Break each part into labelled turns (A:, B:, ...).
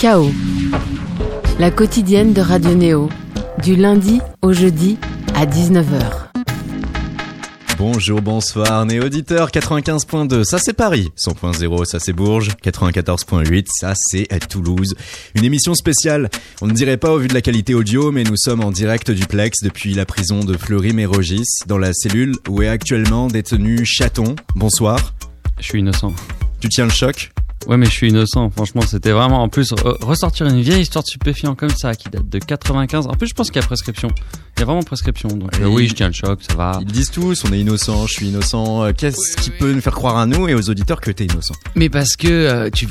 A: Chaos, la quotidienne de Radio Néo, du lundi au jeudi à 19h.
B: Bonjour, bonsoir, né auditeur 95.2, ça c'est Paris, 100.0, ça c'est Bourges, 94.8, ça c'est Toulouse. Une émission spéciale, on ne dirait pas au vu de la qualité audio, mais nous sommes en direct du Plex depuis la prison de Fleury-Mérogis, dans la cellule où est actuellement détenu Chaton. Bonsoir.
C: Je suis innocent.
B: Tu tiens le choc?
C: Ouais, mais je suis innocent. Franchement, c'était vraiment en plus ressortir une vieille histoire de stupéfiant comme ça qui date de 95. En plus, je pense qu'il y a prescription. Il y a vraiment prescription. Donc euh, oui, je tiens le choc, ça va.
B: Ils disent tous, on est innocent, je suis innocent. Euh, qu'est-ce qui peut nous faire croire à nous et aux auditeurs que t'es innocent?
C: Mais parce que euh, tu,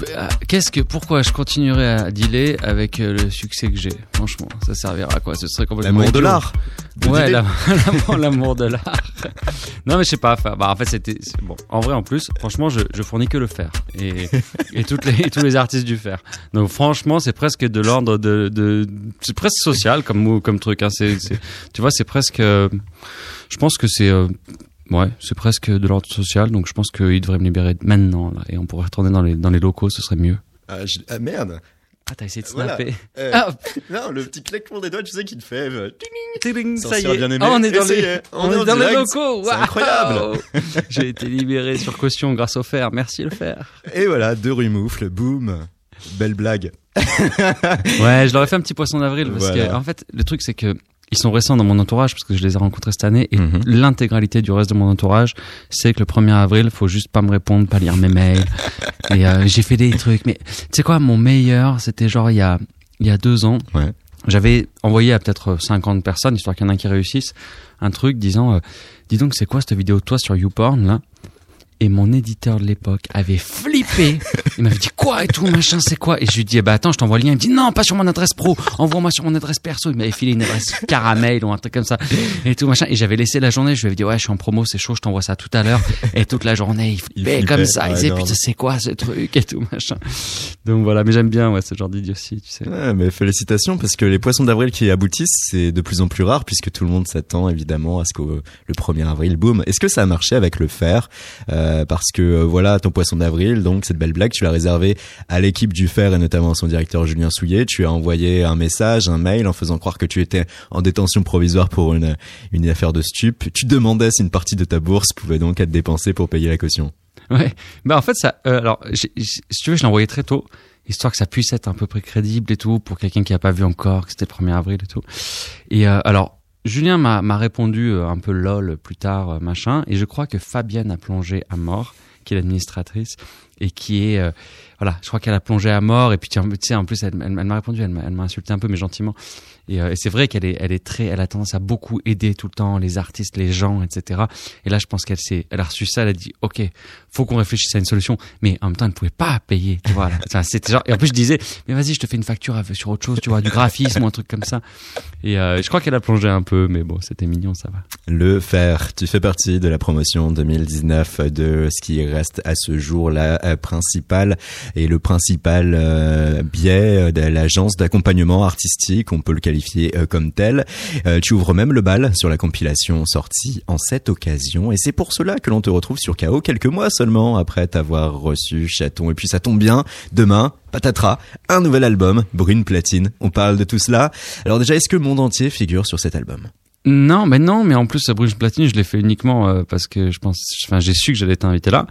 C: qu'est-ce que, pourquoi je continuerai à dealer avec le succès que j'ai? Franchement, ça servira à quoi? Ce serait complètement
B: l'amour de l'art.
C: Ouais, l'amour de l'art. non, mais je sais pas. Bah, en fait, c'était bon. En vrai, en plus, franchement, je, je fournis que le fer et et toutes les tous les artistes du fer. Donc franchement, c'est presque de l'ordre de, de c'est presque social comme comme truc. Hein. C'est tu vois, c'est presque. Euh, je pense que c'est. Euh, ouais, c'est presque de l'ordre social, donc je pense qu'il devrait me libérer maintenant, là, et on pourrait retourner dans les, dans les locaux, ce serait mieux.
B: Ah, ah merde
C: ah, t'as essayé de snapper.
B: Euh, ah. Non, le petit claquement des doigts, tu sais qu'il fait. Euh,
C: ça y est. Bien aimé. Oh, on est dans les, on, est, dans les locaux.
B: C'est incroyable.
C: J'ai été libéré sur caution grâce au fer. Merci le fer.
B: Et voilà, deux rues moufles, boum. Belle blague.
C: ouais, je leur ai fait un petit poisson d'avril parce que, en fait, le truc c'est que ils sont récents dans mon entourage parce que je les ai rencontrés cette année. Et mhm. l'intégralité du reste de mon entourage c'est que le 1er avril faut juste pas me répondre pas lire mes mails. Et euh, j'ai fait des trucs. Mais tu sais quoi mon meilleur c'était genre il y a il y a deux ans.
B: Ouais.
C: j'avais envoyé à peut-être 50 personnes histoire qu'il y en un qui réussisse un truc disant euh, dis donc c'est quoi cette vidéo de toi sur YouPorn là? Et mon éditeur de l'époque avait flippé. Il m'avait dit quoi et tout, machin, c'est quoi? Et je lui dis, bah attends, je t'envoie le lien. Il me dit, non, pas sur mon adresse pro, envoie-moi sur mon adresse perso. Il m'avait filé une adresse caramel ou un truc comme ça. Et tout, machin. Et j'avais laissé la journée, je lui avais dit, ouais, je suis en promo, c'est chaud, je t'envoie ça tout à l'heure. Et toute la journée, il flippait, comme ça. il disait, putain, c'est quoi ce truc et tout, machin. Donc voilà, mais j'aime bien, ouais, ce genre d'idiotie, tu sais.
B: Ouais, mais félicitations, parce que les poissons d'avril qui aboutissent, c'est de plus en plus rare, puisque tout le monde s'attend évidemment à ce que le 1er avril, boum. Est-ce que ça a marché avec le fer? Euh, Parce que euh, voilà ton poisson d'avril, donc cette belle blague, tu l'as réservé à l'équipe du Fer et notamment à son directeur Julien Souillet. Tu as envoyé un message, un mail en faisant croire que tu étais en détention provisoire pour une, une affaire de stup. Tu demandais si une partie de ta bourse pouvait donc être dépensée pour payer la caution.
C: Ouais, bah en fait ça, euh, alors si tu veux, je l'ai envoyé très tôt histoire que ça puisse être un peu près crédible et tout pour quelqu'un qui a pas vu encore que c'était le 1er avril et tout. Et euh, alors Julien m'a répondu un peu lol plus tard machin et je crois que Fabienne a plongé à mort qui est l'administratrice et qui est euh, voilà, je crois qu'elle a plongé à mort et puis tu sais en plus elle, elle, m'a répondu, elle m'a insulté un peu mais gentiment euh, et, c'est vrai qu'elle est, elle est très, elle a tendance à beaucoup aider tout le temps les artistes, les gens, etc. Et là, je pense qu'elle s'est, elle a reçu ça, elle a dit, ok, faut qu'on réfléchisse à une solution. Mais en même temps, elle ne pouvait pas payer, tu vois. c'était genre, et en plus, je disais, mais vas-y, je te fais une facture sur autre chose, tu vois, du graphisme ou un truc comme ça. Et euh, je crois qu'elle a plongé un peu, mais bon, c'était mignon, ça va.
B: Le faire, tu fais partie de la promotion 2019 de ce qui reste à ce jour la euh, principale et le principal euh, biais de l'agence d'accompagnement artistique, on peut le qualifier euh, comme tel. Euh, tu ouvres même le bal sur la compilation sortie en cette occasion et c'est pour cela que l'on te retrouve sur KO quelques mois seulement après t'avoir reçu Chaton. Et puis ça tombe bien, demain, patatras, un nouvel album, Brune Platine. On parle de tout cela. Alors déjà, est-ce que le monde entier figure sur cet album?
C: Non, mais non, mais en plus, Brune Platine, je l'ai fait uniquement euh, parce que je pense, enfin, j'ai su que j'allais t'inviter là.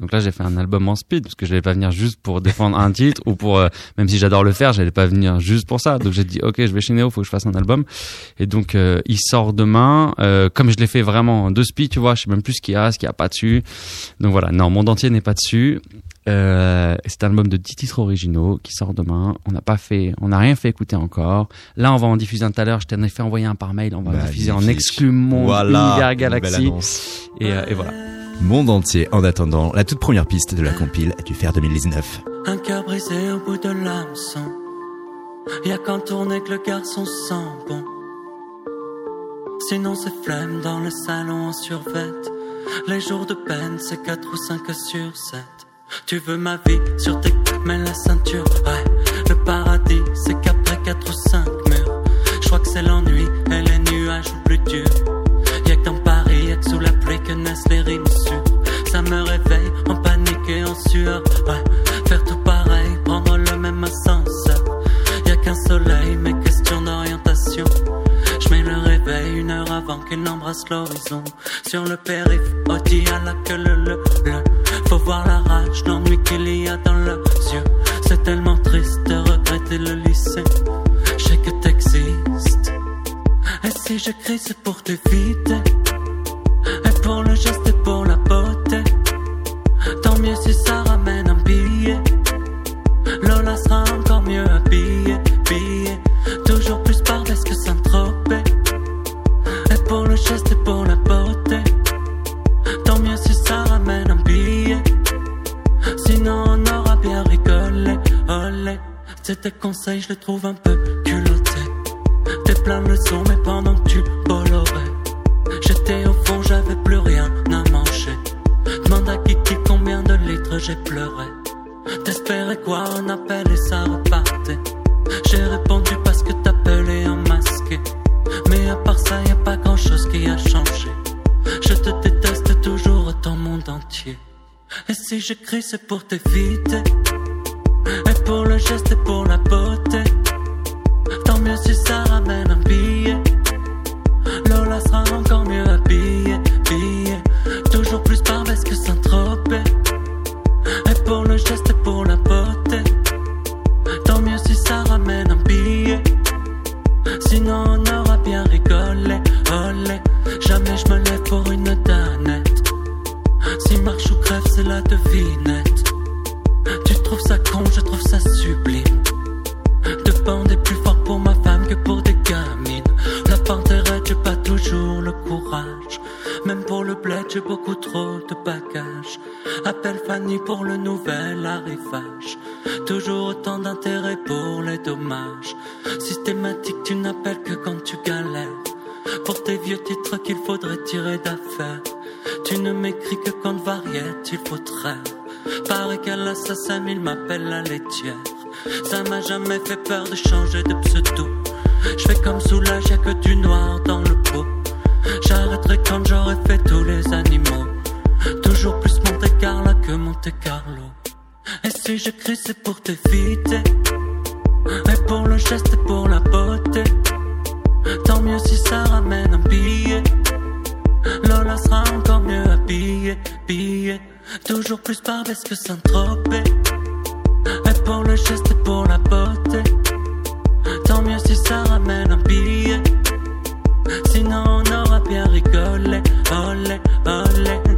C: Donc là, j'ai fait un album en speed parce que je n'allais pas venir juste pour défendre un titre ou pour, euh, même si j'adore le faire, j'allais pas venir juste pour ça. Donc j'ai dit, ok, je vais chez Neo, faut que je fasse un album. Et donc euh, il sort demain. Euh, comme je l'ai fait vraiment de speed, tu vois, je sais même plus ce qu'il y a, ce qu'il y a pas dessus. Donc voilà, non, mon entier n'est pas dessus. c'est un album de 10 titres originaux qui sort demain. On n'a pas fait, on n'a rien fait écouter encore. Là, on va en diffuser un tout à l'heure. Je t'en ai fait envoyer un par mail. On va diffuser en exclu mon
B: voilà,
C: univers Galaxy. Et, et voilà
B: monde entier en attendant la toute première piste de la compile du Fer 2019.
D: Un cœur brisé au bout de l'hameçon. Y'a qu'en tourner que le garçon sent bon. Sinon c'est flemme dans le salon en survette. Les jours de peine c'est 4 ou 5 sur 7. Tu veux ma vie sur tes mais la ceinture, ouais. Le paradis c'est qu'après 4 ou 5 murs. Je crois que c'est l'ennui et les nuages plus durs sous la pluie que naissent les rimes Ouais, faire tout pareil, prendre le même ascenseur. aucun soleil, mes questions d'orientation. Je mets le réveil une heure avant qu'il n'embrasse l'horizon. Sur le périph, Audi à la queue le, le, le. Faut voir la rage, l'ennui qu'il y a dans leurs yeux. C'est tellement triste de regretter le lycée. Je sais que t'existes. Et si je crie, c'est pour t'éviter. Un Toujours plus Monte Carlo que Monte Carlo. Et si je crie, c'est pour t'éviter. Et pour le geste et pour la beauté. Tant mieux si ça ramène un billet. Lola sera encore mieux habillée, habillée. Toujours plus parfaite que Saint-Tropez. Et pour le geste et pour la beauté. Tant mieux si ça ramène un billet. Sinon on aura bien rigolé, olé, olé.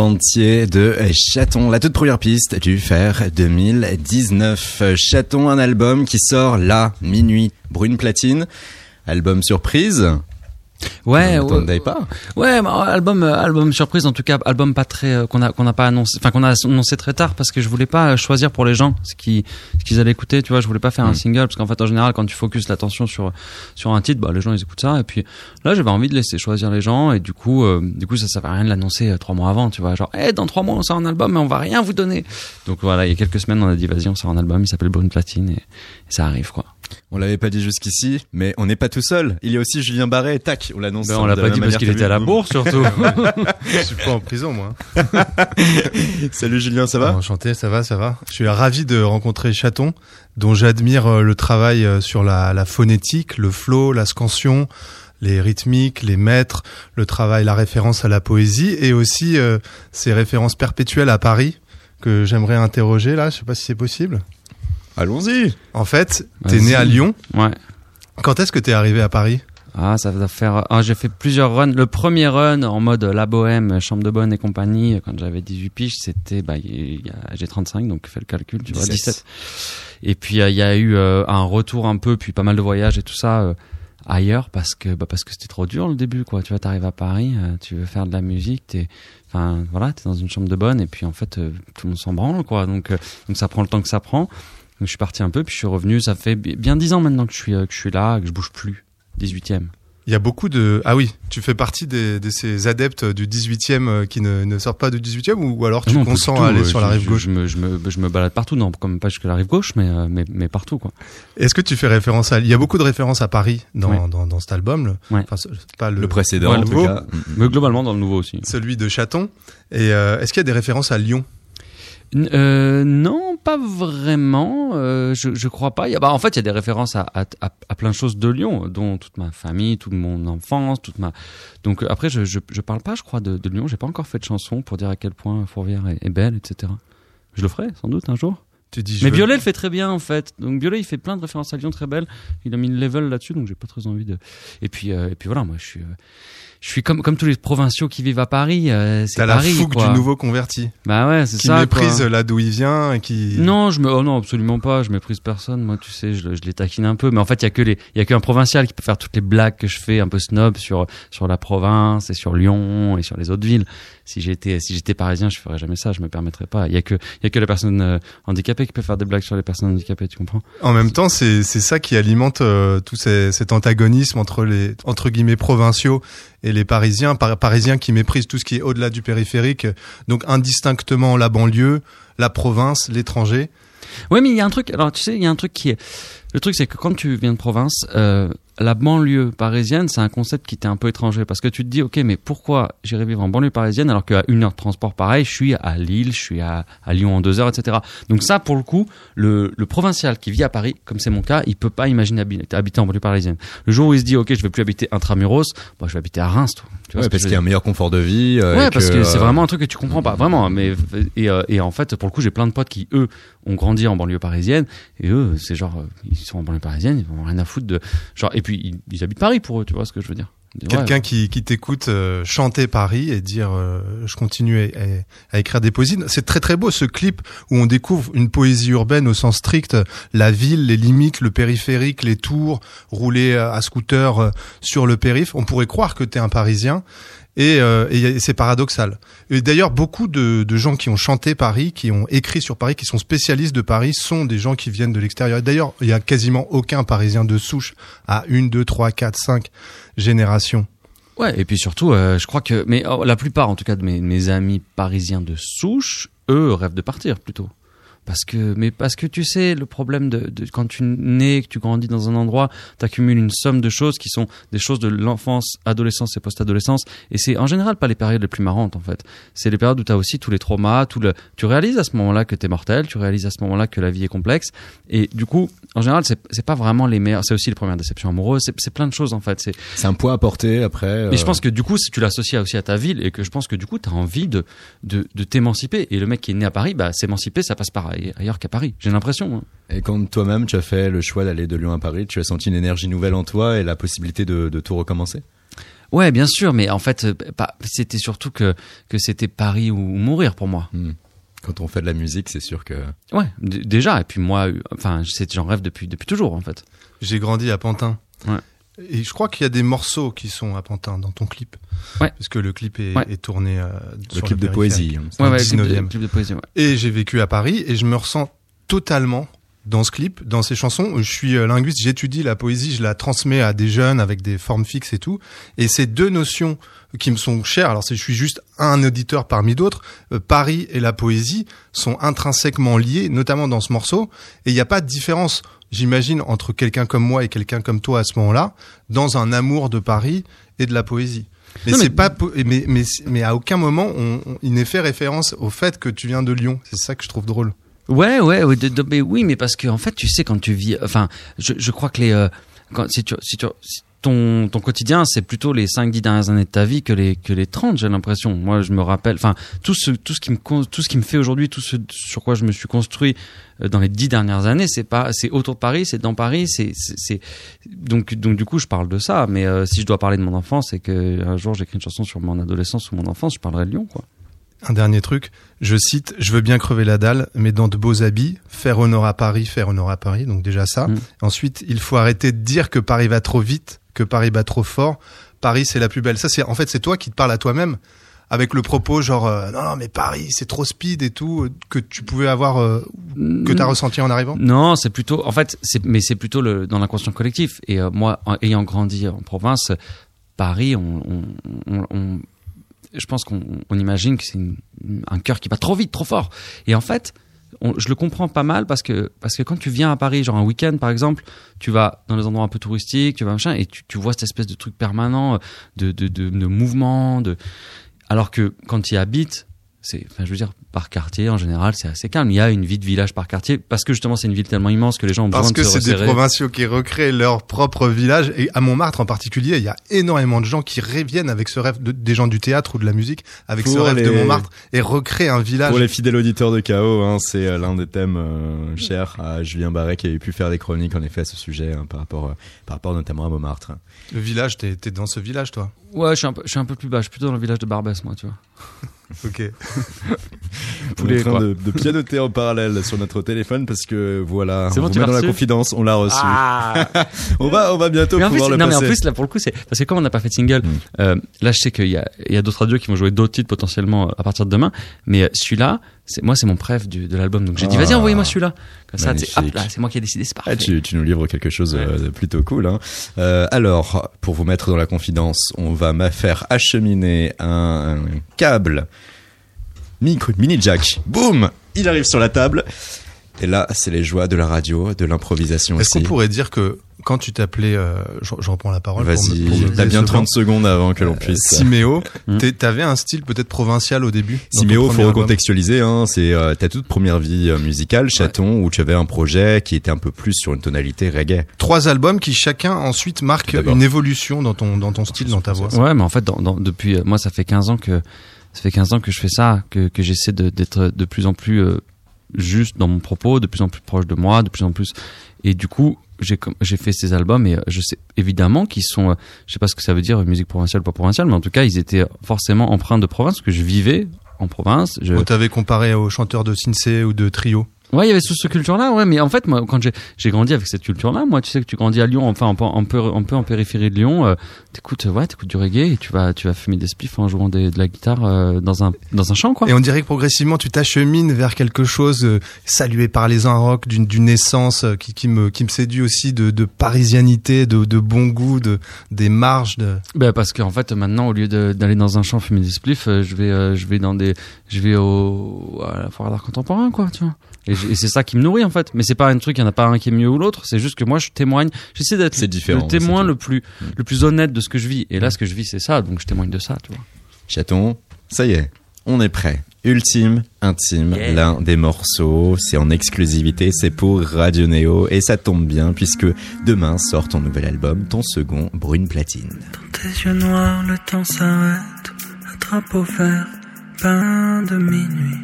B: Entier de Chaton, la toute première piste du Fer 2019. Chaton, un album qui sort là, minuit, brune platine. Album surprise.
C: Ouais, ouais,
B: pas
C: ouais, bah, album, euh, album surprise en tout cas, album pas très euh, qu'on a qu'on n'a pas annoncé, enfin qu'on a annoncé très tard parce que je voulais pas choisir pour les gens ce qui ce qu'ils allaient écouter, tu vois, je voulais pas faire un
B: Mm.
C: single parce qu'en fait en général quand tu focuses l'attention sur sur un titre, bah les gens ils écoutent ça et puis là j'avais envie de laisser choisir les gens et du coup euh, du coup ça ça va rien de l'annoncer euh, trois mois avant, tu vois, genre eh dans trois mois on sort un album mais on va rien vous donner. Donc voilà, il y a quelques semaines on a dit vas-y on sort un album, il s'appelle Brune Platine et, et ça arrive quoi.
B: On l'avait pas dit jusqu'ici, mais on n'est pas tout seul. Il y a aussi Julien Barret, tac, on l'annonce.
C: Ben, on l'a pas dit parce qu'il était à la bourse surtout.
E: Je suis pas en prison, moi.
B: Salut Julien, ça va?
E: Enchanté, ça va, ça va. Je suis ravi de rencontrer Chaton, dont j'admire euh, le travail euh, sur la, la phonétique, le flow, la scansion, les rythmiques, les mètres, le travail, la référence à la poésie et aussi euh, ces références perpétuelles à Paris que j'aimerais interroger là. Je sais pas si c'est possible.
B: Allons-y.
E: En fait, t'es né à Lyon.
C: ouais.
E: Quand est-ce que t'es arrivé à Paris?
C: Ah, ça va faire. Ah, j'ai fait plusieurs runs. Le premier run en mode la bohème, chambre de bonne et compagnie, quand j'avais 18 piges, c'était, bah, j'ai 35, donc fais le calcul, tu vois,
B: 17.
C: 17. Et puis euh, il y a eu euh, un retour un peu, puis pas mal de voyages et tout ça euh, ailleurs parce que, bah, parce que c'était trop dur le début, quoi. Tu vois, t'arrives à Paris, euh, tu veux faire de la musique, t'es, enfin, voilà, t'es dans une chambre de bonne et puis en fait, euh, tout le monde s'en branle, quoi. Donc, euh, donc ça prend le temps que ça prend. Donc je suis parti un peu, puis je suis revenu. Ça fait bi- bien 10 ans maintenant que je suis, euh, que je suis là, que je bouge plus. 18e.
E: Il y a beaucoup de ah oui, tu fais partie des, de ces adeptes du 18e euh, qui ne, ne sortent pas du 18e ou, alors tu
C: Non, pas
E: consens
C: tout,
E: à aller
C: euh,
E: sur
C: je-
E: la rive gauche?
C: Je me, je me, je me balade partout, non, comme pas jusque la rive gauche, mais, euh, mais, mais partout, quoi.
E: Est-ce que tu fais référence à il y a beaucoup de références à Paris dans dans, dans cet album, le, enfin pas le,
B: Le précédent,
C: Ouais,
B: en
C: le
B: tout
E: nouveau.
B: cas.
C: Mais globalement, dans le nouveau aussi.
E: celui de Chaton et euh, est-ce qu'il y a des références à Lyon?
C: Euh, non, pas vraiment. Euh, je, je crois pas. Il y a, bah, en fait, il y a des références à, à, à, à plein de choses de Lyon, dont toute ma famille, toute mon enfance, toute ma. Donc euh, après, je, je, je parle pas, je crois, de, de Lyon. J'ai pas encore fait de chanson pour dire à quel point Fourvière est, est belle, etc. Je le ferai sans doute un jour.
E: Tu dis
C: Mais
E: veux-
C: Violet le fait très bien en fait. Donc Violet il fait plein de références à Lyon très belles. Il a mis le level là-dessus donc j'ai pas très envie de. Et puis euh, et puis voilà moi je suis euh, je suis comme comme tous les provinciaux qui vivent à Paris. euh, c'est
E: T'as la
C: Paris
E: fougue
C: quoi.
E: du nouveau converti
C: Bah ouais c'est
E: qui
C: ça.
E: méprise
C: quoi.
E: là d'où il vient et qui
C: Non, je me, oh non, absolument pas. Je méprise personne. Moi, tu sais, je, je les taquine un peu. Mais en fait, il y a que les, il y a qu'un provincial qui peut faire toutes les blagues que je fais, un peu snob sur sur la province et sur Lyon et sur les autres villes. Si j'étais, si j'étais parisien, je ferais jamais ça. Je me permettrais pas. Il y a que, il y a que les personnes euh, handicapées qui peuvent faire des blagues sur les personnes handicapées. Tu comprends?
E: En même temps, c'est c'est ça qui alimente euh, tout ces- cet antagonisme entre les entre guillemets provinciaux et les Parisiens, Par- Parisiens qui méprisent tout ce qui est au-delà du périphérique, donc indistinctement la banlieue, la province, l'étranger.
C: Ouais, mais il y a un truc. Alors, tu sais, il y a un truc qui est. Le truc, c'est que quand tu viens de province, euh, la banlieue parisienne, c'est un concept qui t'est un peu étranger parce que tu te dis, ok, mais pourquoi j'irai vivre en banlieue parisienne alors qu'à une heure de transport pareil, je suis à Lille, je suis à, à Lyon en deux heures, etc. Donc ça, pour le coup, le, le provincial qui vit à Paris, comme c'est mon cas, il peut pas imaginer habiter, habiter en banlieue parisienne. Le jour où il se dit, ok, je vais plus habiter intramuros, bon, je vais habiter à Reims, toi. Tu vois
B: Ouais, parce qu'il y a un meilleur confort de vie. euh,
C: Ouais,
B: et
C: parce que, c'est
B: euh,
C: vraiment un truc que tu comprends pas, vraiment. Mais et, euh, et en fait, pour le coup, j'ai plein de potes qui eux ont grandi en banlieue parisienne et eux, c'est genre euh, ils sont en banlieue parisienne, ils ont rien à foutre de genre et puis ils, ils habitent Paris pour eux, tu vois ce que je veux dire. Ouais,
E: Quelqu'un qui, qui t'écoute euh, chanter Paris et dire euh, je continue à, à- à écrire des poésies. C'est très très beau ce clip où on découvre une poésie urbaine au sens strict, la ville, les limites, le périphérique, les tours, rouler euh, à scooter euh, sur le périph. On pourrait croire que t'es un Parisien. Et, euh, et c'est paradoxal. Et d'ailleurs, beaucoup de, de gens qui ont chanté Paris, qui ont écrit sur Paris, qui sont spécialistes de Paris, sont des gens qui viennent de l'extérieur. D'ailleurs, il y a quasiment aucun Parisien de souche à une, deux, trois, quatre, cinq générations.
C: Ouais, et puis surtout, euh, je crois que mais oh, la plupart en tout cas de mes amis parisiens de souche, eux rêvent de partir plutôt. Parce que, mais parce que tu sais, le problème de, de quand tu nais, que tu grandis dans un endroit, t'accumules une somme de choses qui sont des choses de l'enfance, adolescence et post-adolescence. Et c'est en général pas les périodes les plus marrantes en fait. C'est les périodes où t'as aussi tous les traumas, tout le. Tu réalises à ce moment-là que t'es mortel, tu réalises à ce moment-là que la vie est complexe. Et du coup, en général, c'est c'est pas vraiment les meilleurs. C'est aussi les premières déceptions amoureuses. C'est c'est plein de choses en fait. C'est
B: C'est un poids à porter après.
C: mais je
B: euh,
C: pense que du coup, si tu l'associes aussi à ta ville et que je pense que du coup, tu as envie de, de, de t'émanciper. Et le mec qui est né à Paris, bah, s'émanciper, ça passe par ailleurs qu'à Paris. J'ai l'impression. hein.
B: Et quand toi-même tu as fait le choix d'aller de Lyon à Paris, tu as senti une énergie nouvelle en toi et la possibilité de, de tout recommencer?
C: Ouais, bien sûr, mais en fait, euh, c'était surtout que, que c'était Paris ou, ou mourir pour moi.
B: Hmm. Quand on fait de la musique, c'est sûr que.
C: Ouais, déjà. Et puis moi, euh, enfin, j'en rêve depuis, depuis toujours, en fait.
E: J'ai grandi à Pantin.
C: Ouais.
E: Et je crois qu'il y a des morceaux qui sont à Pantin dans ton clip.
C: Ouais.
E: Parce que le clip est,
C: Ouais.
E: est tourné euh,
B: Le
E: sur
B: clip de poésie.
C: Ouais,
E: le
C: clip de,
E: 19e.
C: clip de poésie, ouais.
E: Et j'ai vécu à Paris et je me ressens totalement dans ce clip, dans ces chansons. Je suis euh, linguiste, j'étudie la poésie, je la transmets à des jeunes avec des formes fixes et tout. Et ces deux notions qui me sont chères, alors je suis juste un auditeur parmi d'autres, euh, Paris et la poésie sont intrinsèquement liés, notamment dans ce morceau. Et il n'y a pas de différence, j'imagine, entre quelqu'un comme moi et quelqu'un comme toi à ce moment-là, dans un amour de Paris et de la poésie. Mais
C: Non,
E: c'est
C: mais-
E: pas, mais, mais, mais à aucun moment on, on- il n'est fait référence au fait que tu viens de Lyon. C'est ça que je trouve drôle.
C: Ouais, ouais, ouais, de- de- mais oui, mais parce que en fait, tu sais, quand tu vis, enfin, je, je crois que les, euh, quand, si tu, si tu, si ton, ton quotidien, c'est plutôt les 5-10 dernières années de ta vie que les, que les 30, j'ai l'impression. Moi, je me rappelle, enfin, tout ce, tout ce qui me, tout ce qui me fait aujourd'hui, tout ce sur quoi je me suis construit euh, dans les 10 dernières années, c'est pas, c'est autour de Paris, c'est dans Paris, c'est, c'est- donc, donc, du coup, je parle de ça, mais euh, si je dois parler de mon enfance et que un jour j'écris une chanson sur mon adolescence ou mon enfance, je parlerai de Lyon, quoi.
E: Un dernier truc, je cite, je veux bien crever la dalle, mais dans de beaux habits, faire honneur à Paris, faire honneur à Paris, donc déjà ça.
C: Mm.
E: Ensuite, il faut arrêter de dire que Paris va trop vite, que Paris va trop fort. Paris, c'est la plus belle. Ça, c'est en fait, c'est toi qui te parles à toi-même avec le propos genre euh, non, non mais Paris c'est trop speed et tout que tu pouvais avoir euh, que t'as ressenti en arrivant
C: Non, c'est plutôt, en fait, c'est, mais c'est plutôt le, dans l'inconscient collectif. Et euh, moi, en- ayant grandi en province, Paris, on, on, on- on- je pense qu'on on imagine que c'est un cœur qui bat trop vite, trop fort. Et en fait, on- je le comprends pas mal parce que parce que quand tu viens à Paris, genre un week-end par exemple, tu vas dans les endroits un peu touristiques, tu vas machin, et tu, tu vois cette espèce de truc permanent de de, de, de mouvement, de alors que quand tu y habites, c'est, enfin, je veux dire, par quartier, en général, c'est assez calme. Il y a une vie de village par quartier, parce que justement, c'est une ville tellement immense que les gens ont
E: Parce
C: besoin
E: que
C: de se
E: c'est des provinciaux qui recréent leur propre village. Et à Montmartre en particulier, il y a énormément de gens qui reviennent avec ce rêve, de- des gens du théâtre ou de la musique, avec ce rêve de Montmartre et recréent un village.
B: Pour les fidèles auditeurs de Chaos, hein, c'est euh, l'un des thèmes euh, chers à Julien Barret qui avait pu faire des chroniques en effet à ce sujet hein, par rapport euh, par rapport notamment à Montmartre.
E: Le village, t'es t'es dans ce village, toi?
C: Ouais, je suis, un peu, je suis un peu plus bas. Je suis plutôt dans le village de Barbès, moi, tu vois.
E: Ok.
B: On est en train de, de pianoter en parallèle sur notre téléphone parce que voilà,
C: C'est
B: on
C: bon,
B: vous met dans la confidence, on l'a reçu.
C: Ah
B: On va on va bientôt
C: mais en plus,
B: pouvoir le
C: non, mais en plus, là, pour le coup, c'est parce que comme on n'a pas fait de single,
B: Mm.
C: euh, là, je sais qu'il y a, il y a d'autres radios qui vont jouer d'autres titres potentiellement euh, à partir de demain. Mais euh, celui-là, c'est moi, c'est mon préf du, de l'album. Donc j'ai dit,
B: Ah.
C: vas-y, envoyez-moi celui-là. Comme ça, tu sais, hop
B: Magnifique.
C: là, c'est moi qui ai décidé, c'est parfait.
B: Ah, tu, tu nous livres quelque chose de plutôt cool. Hein. Euh, alors, pour vous mettre dans la confidence, on va me faire acheminer un, un câble micro, mini jack. Boum Il arrive sur la table. Et là, c'est les joies de la radio, de l'improvisation
E: Est-ce
B: aussi.
E: qu'on pourrait dire que quand tu t'appelais, euh, je, je reprends la parole. pour
B: Vas-y,
E: me- pour me
B: t'as bien
E: décevoir.
B: 30 secondes avant que l'on puisse.
E: Siméo,
C: Hmm.
E: t'avais un style peut-être provincial au début.
B: Siméo, faut recontextualiser, hein, c'est euh, ta toute première vie euh, musicale, Chaton, où tu avais un projet qui était un peu plus sur une tonalité reggae.
E: Trois albums qui chacun ensuite marquent une évolution dans ton dans ton style, dans ta voix.
C: Ouais, mais en fait, dans, dans- depuis, euh, moi, ça fait 15 ans que ça fait 15 ans que je fais ça, que, que j'essaie d'être de plus en plus euh, juste dans mon propos, de plus en plus proche de moi, de plus en plus. Et du coup, j'ai fait ces albums et euh, je sais évidemment qu'ils sont, euh, je sais pas ce que ça veut dire euh, musique provinciale ou pas provinciale, mais en tout cas, ils étaient forcément empreints de province parce que je vivais en province. Je,
E: On t'avait comparé aux chanteurs de Sinsé ou de Trio?
C: Ouais, il y avait toute cette culture-là, ouais, mais en fait, moi, quand j'ai, grandi avec cette culture-là, moi, tu sais que tu grandis à Lyon, enfin, un peu, un peu, un peu en périphérie de Lyon, euh, t'écoutes, ouais, t'écoutes du reggae et tu vas, tu vas fumer des spliffs en jouant des- de la guitare euh, dans un, dans un champ, quoi.
E: Et on dirait que progressivement tu t'achemines vers quelque chose euh, salué par les un rock d'une d'une essence euh, qui, qui me qui me séduit aussi de, de parisianité, de, de bon goût, de des marges. De...
C: Ben, parce qu'en fait, maintenant, au lieu d'aller dans un champ fumer des spliffs, je vais, je vais dans des, je vais au, à la foire d'art contemporain, quoi, tu vois. Et, c'est ça qui me nourrit, en fait. Mais c'est pas un truc, il y en a pas un qui est mieux ou l'autre. C'est juste que moi, je témoigne, j'essaie d'être le témoin le plus, le plus honnête de ce que je vis. Et là, ce que je vis, c'est ça, donc je témoigne de ça, tu vois.
B: Chaton, ça y est, on est prêt. Ultime, intime,
C: Yeah.
B: l'un des morceaux, c'est en exclusivité, c'est pour Radio Néo, et ça tombe bien puisque demain sort ton nouvel album, ton second, Brune Platine.
D: Dans tes yeux noirs, le temps s'arrête. Un drapeau vert, peint de minuit.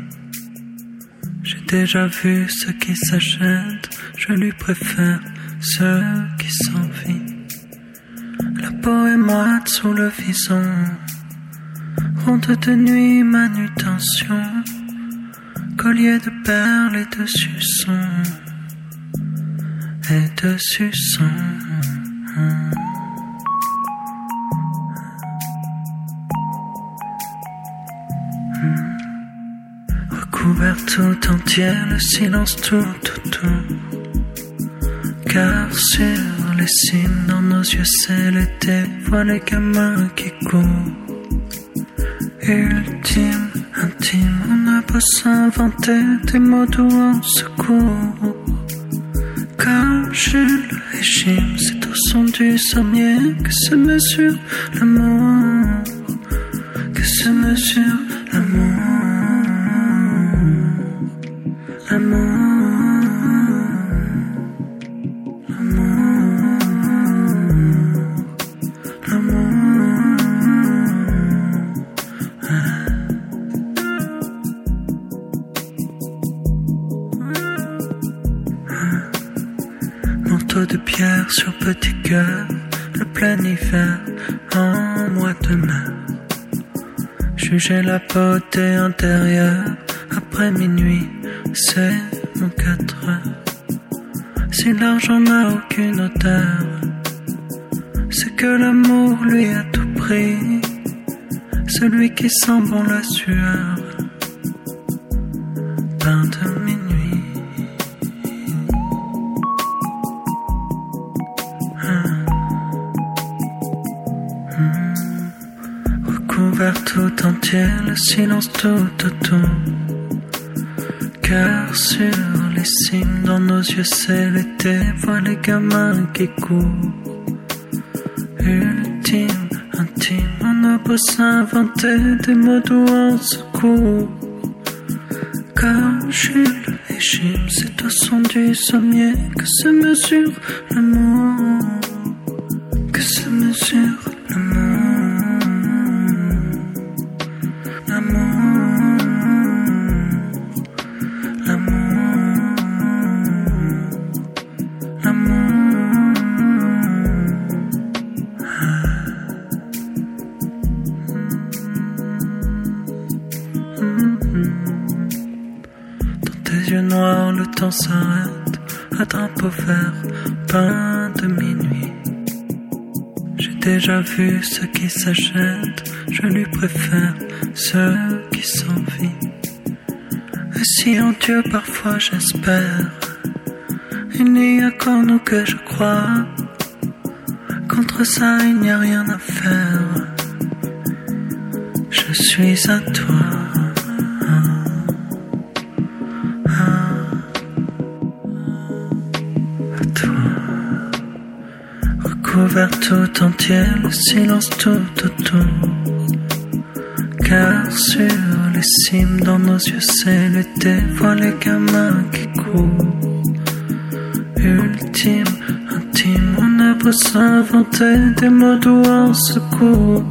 D: J'ai déjà vu ceux qui s'achètent. Je lui préfère ceux qui s'envient. La peau est moite sous le vison. Ronde de nuit, manutention. Collier de perles et de suçons. Et de suçons. Tout entier, le silence tout autour. Car sur les cimes, dans nos yeux, c'est l'été. Vois les gamins qui courent. Ultime, intime, on a beau s'inventer des mots doux en secours. Comme Jules et Jim, c'est au son du sommier que se mesure l'amour. Juger la beauté intérieure après minuit, c'est mon quatre heures. Si l'argent n'a aucune odeur, c'est que l'amour lui a tout pris. celui qui sent bon la sueur silence tout autour. Cœur sur les cimes, dans nos yeux c'est l'été, vois les gamins qui courent. Ultime, intime, on a beau s'inventer des mots doux en secours. Comme Jules et Jim, c'est au son du sommier que se mesure l'amour, déjà vu ceux qui s'achètent. Je lui préfère ceux qui s'envient. Et si en Dieu parfois j'espère, il n'y a qu'en nous que je crois. Contre ça, il n'y a rien à faire. Je suis à toi. Tout entier, le silence tout autour. Car sur les cimes, dans nos yeux, c'est l'été. Vois les gamins qui courent. Ultime, intime, on a beau s'inventer des mots doux en secours.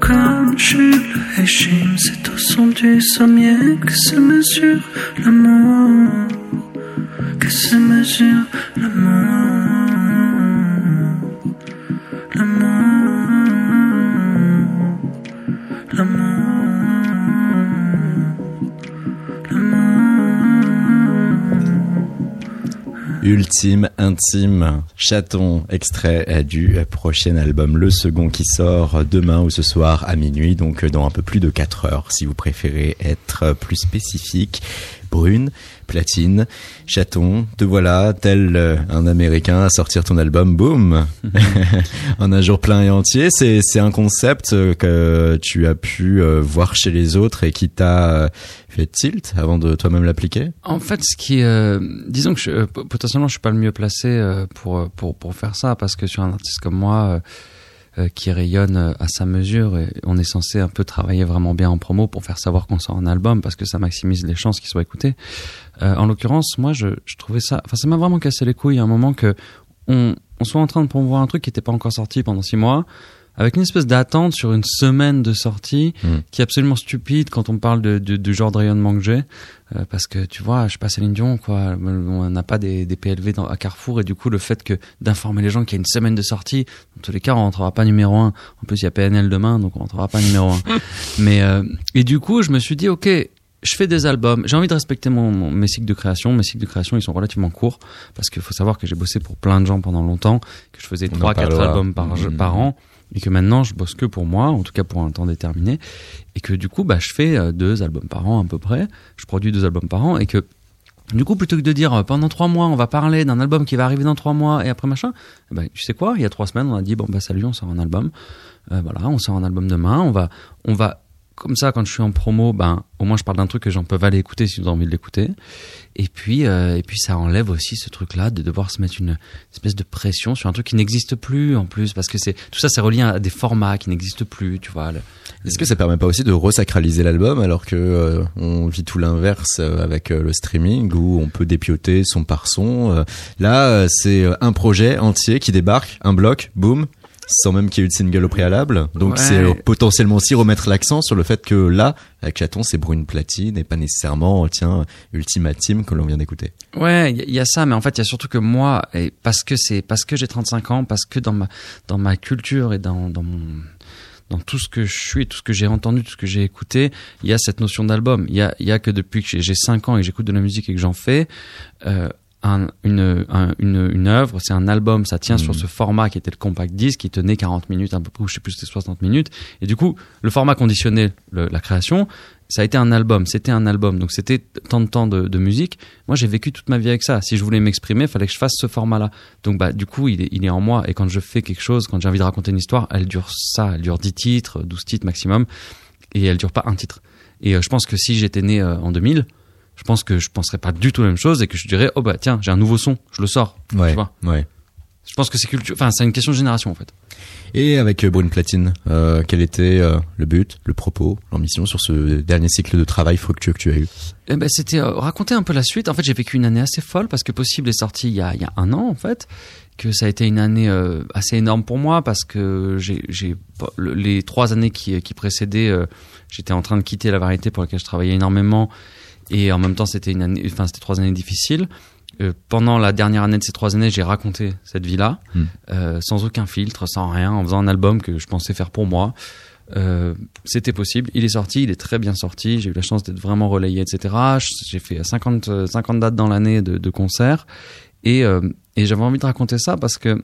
D: Comme Jules et Jim, c'est au son du sommier que se mesure l'amour, que se mesure
B: Ultime, intime, chaton, extrait euh, du prochain album, le second qui sort demain ou ce soir à minuit, donc euh, dans un peu plus de 4 heures, si vous préférez être plus spécifique. Brune, platine, chaton, te voilà, tel euh, un Américain à sortir ton album, boum, en un jour plein et entier. C'est c'est un concept euh, que tu as pu euh, voir chez les autres et qui t'a fait tilt avant de toi-même l'appliquer?
C: En fait, ce qui, euh, disons que je, potentiellement, je suis pas le mieux placé pour pour pour faire ça parce que sur un artiste comme moi qui rayonne euh, à sa mesure, et on est censé un peu travailler vraiment bien en promo pour faire savoir qu'on sort un album parce que ça maximise les chances qu'il soit écouté. Euh, en l'occurrence, moi, je, je trouvais ça, enfin, ça m'a vraiment cassé les couilles à un moment que on, on soit en train de promouvoir un truc qui n'était pas encore sorti pendant six mois. Avec une espèce d'attente sur une semaine de sortie
B: Mm.
C: qui est absolument stupide quand on parle de, de- du genre de rayonnement que j'ai. Euh, parce que tu vois, je suis pas Céline Dion, quoi. On n'a pas des, des PLV dans, à Carrefour et du coup, le fait que d'informer les gens qu'il y a une semaine de sortie, dans tous les cas, on rentrera pas numéro un. En plus, il y a PNL demain, donc on rentrera pas numéro un. Mais euh, et du coup, je me suis dit, ok, je fais des albums. J'ai envie de respecter mon, mon- mes cycles de création. Mes cycles de création, ils sont relativement courts parce qu'il faut savoir que j'ai bossé pour plein de gens pendant longtemps, que je faisais
B: On en
C: trois, quatre
B: parlera.
C: albums par, par an et que maintenant je bosse que pour moi, en tout cas pour un temps déterminé, et que du coup bah je fais euh, deux albums par an à peu près, je produis deux albums par an et que du coup plutôt que de dire euh, pendant trois mois on va parler d'un album qui va arriver dans trois mois et après machin, ben tu sais quoi, il y a trois semaines on a dit bon bah salut on sort un album, Euh, voilà on sort un album demain, on va on va comme ça quand je suis en promo ben au moins je parle d'un truc que gens peuvent aller écouter s'ils ont envie de l'écouter. Et puis euh, et puis ça enlève aussi ce truc là de devoir se mettre une espèce de pression sur un truc qui n'existe plus en plus parce que c'est tout ça c'est relié à des formats qui n'existent plus tu vois
B: Est-ce que ça permet pas aussi de resacraliser l'album alors que euh, on vit tout l'inverse euh, avec euh, le streaming où on peut dépioter son par son Là, c'est un projet entier qui débarque, un bloc, boum, sans même qu'il y ait eu de single au préalable. Donc
C: Ouais.
B: c'est euh, potentiellement aussi remettre l'accent sur le fait que là, avec Chaton, c'est brune platine et pas nécessairement tiens ultimatime que l'on vient d'écouter.
C: Ouais, il y, a ça, mais en fait, il y a surtout que moi, et parce que c'est parce que j'ai 35 ans, parce que dans ma dans ma culture et dans dans mon dans tout ce que je suis, tout ce que j'ai entendu, tout ce que j'ai écouté, il y a cette notion d'album. Il y a il y a que depuis que j'ai- j'ai 5 ans et que j'écoute de la musique et que j'en fais, euh, un, une, un- une, une œuvre, c'est un album, ça tient sur ce format qui était le compact disc, qui tenait 40 minutes, un peu plus, je sais plus, c'était 60 minutes. Et du coup, le format conditionnait le- la création. Ça a été un album, c'était un album, donc c'était tant de temps de, de musique. Moi, j'ai vécu toute ma vie avec ça. Si je voulais m'exprimer, il fallait que je fasse ce format-là. Donc, bah, du coup, il est, il est en moi. Et quand je fais quelque chose, quand j'ai envie de raconter une histoire, elle dure ça, elle dure 10 titres, 12 titres maximum, et elle dure pas un titre. Et euh, je pense que si j'étais né euh, en 2000, je pense que je penserais pas du tout la même chose et que je dirais, oh bah tiens, j'ai un nouveau son, je le sors.
B: Ouais,
C: Tu vois.
B: ouais.
C: Je pense que c'est culture, enfin, c'est une question de génération en fait.
B: Et avec euh, Brune Platine, euh, quel était euh, le but, le propos, l'ambition sur ce dernier cycle de travail fructueux que tu as eu?
C: Eh ben, c'était euh, raconter un peu la suite. En fait, j'ai vécu une année assez folle parce que Possible est sorti il y a, il y a un an, en fait. Que ça a été une année assez énorme pour moi parce que j'ai, les trois années qui, qui précédaient, j'étais en train de quitter la variété pour laquelle je travaillais énormément et en même temps c'était une année, enfin c'était trois années difficiles. Euh, pendant la dernière année de ces trois années, j'ai raconté cette vie-là
B: Hmm.
C: euh, sans aucun filtre, sans rien, en faisant un album que je pensais faire pour moi. Euh, c'était possible. Il est sorti, il est très bien sorti. J'ai eu la chance d'être vraiment relayé, etc. J'ai fait 50, euh, 50 dates dans l'année de, de concerts. Et, et j'avais envie de raconter ça parce que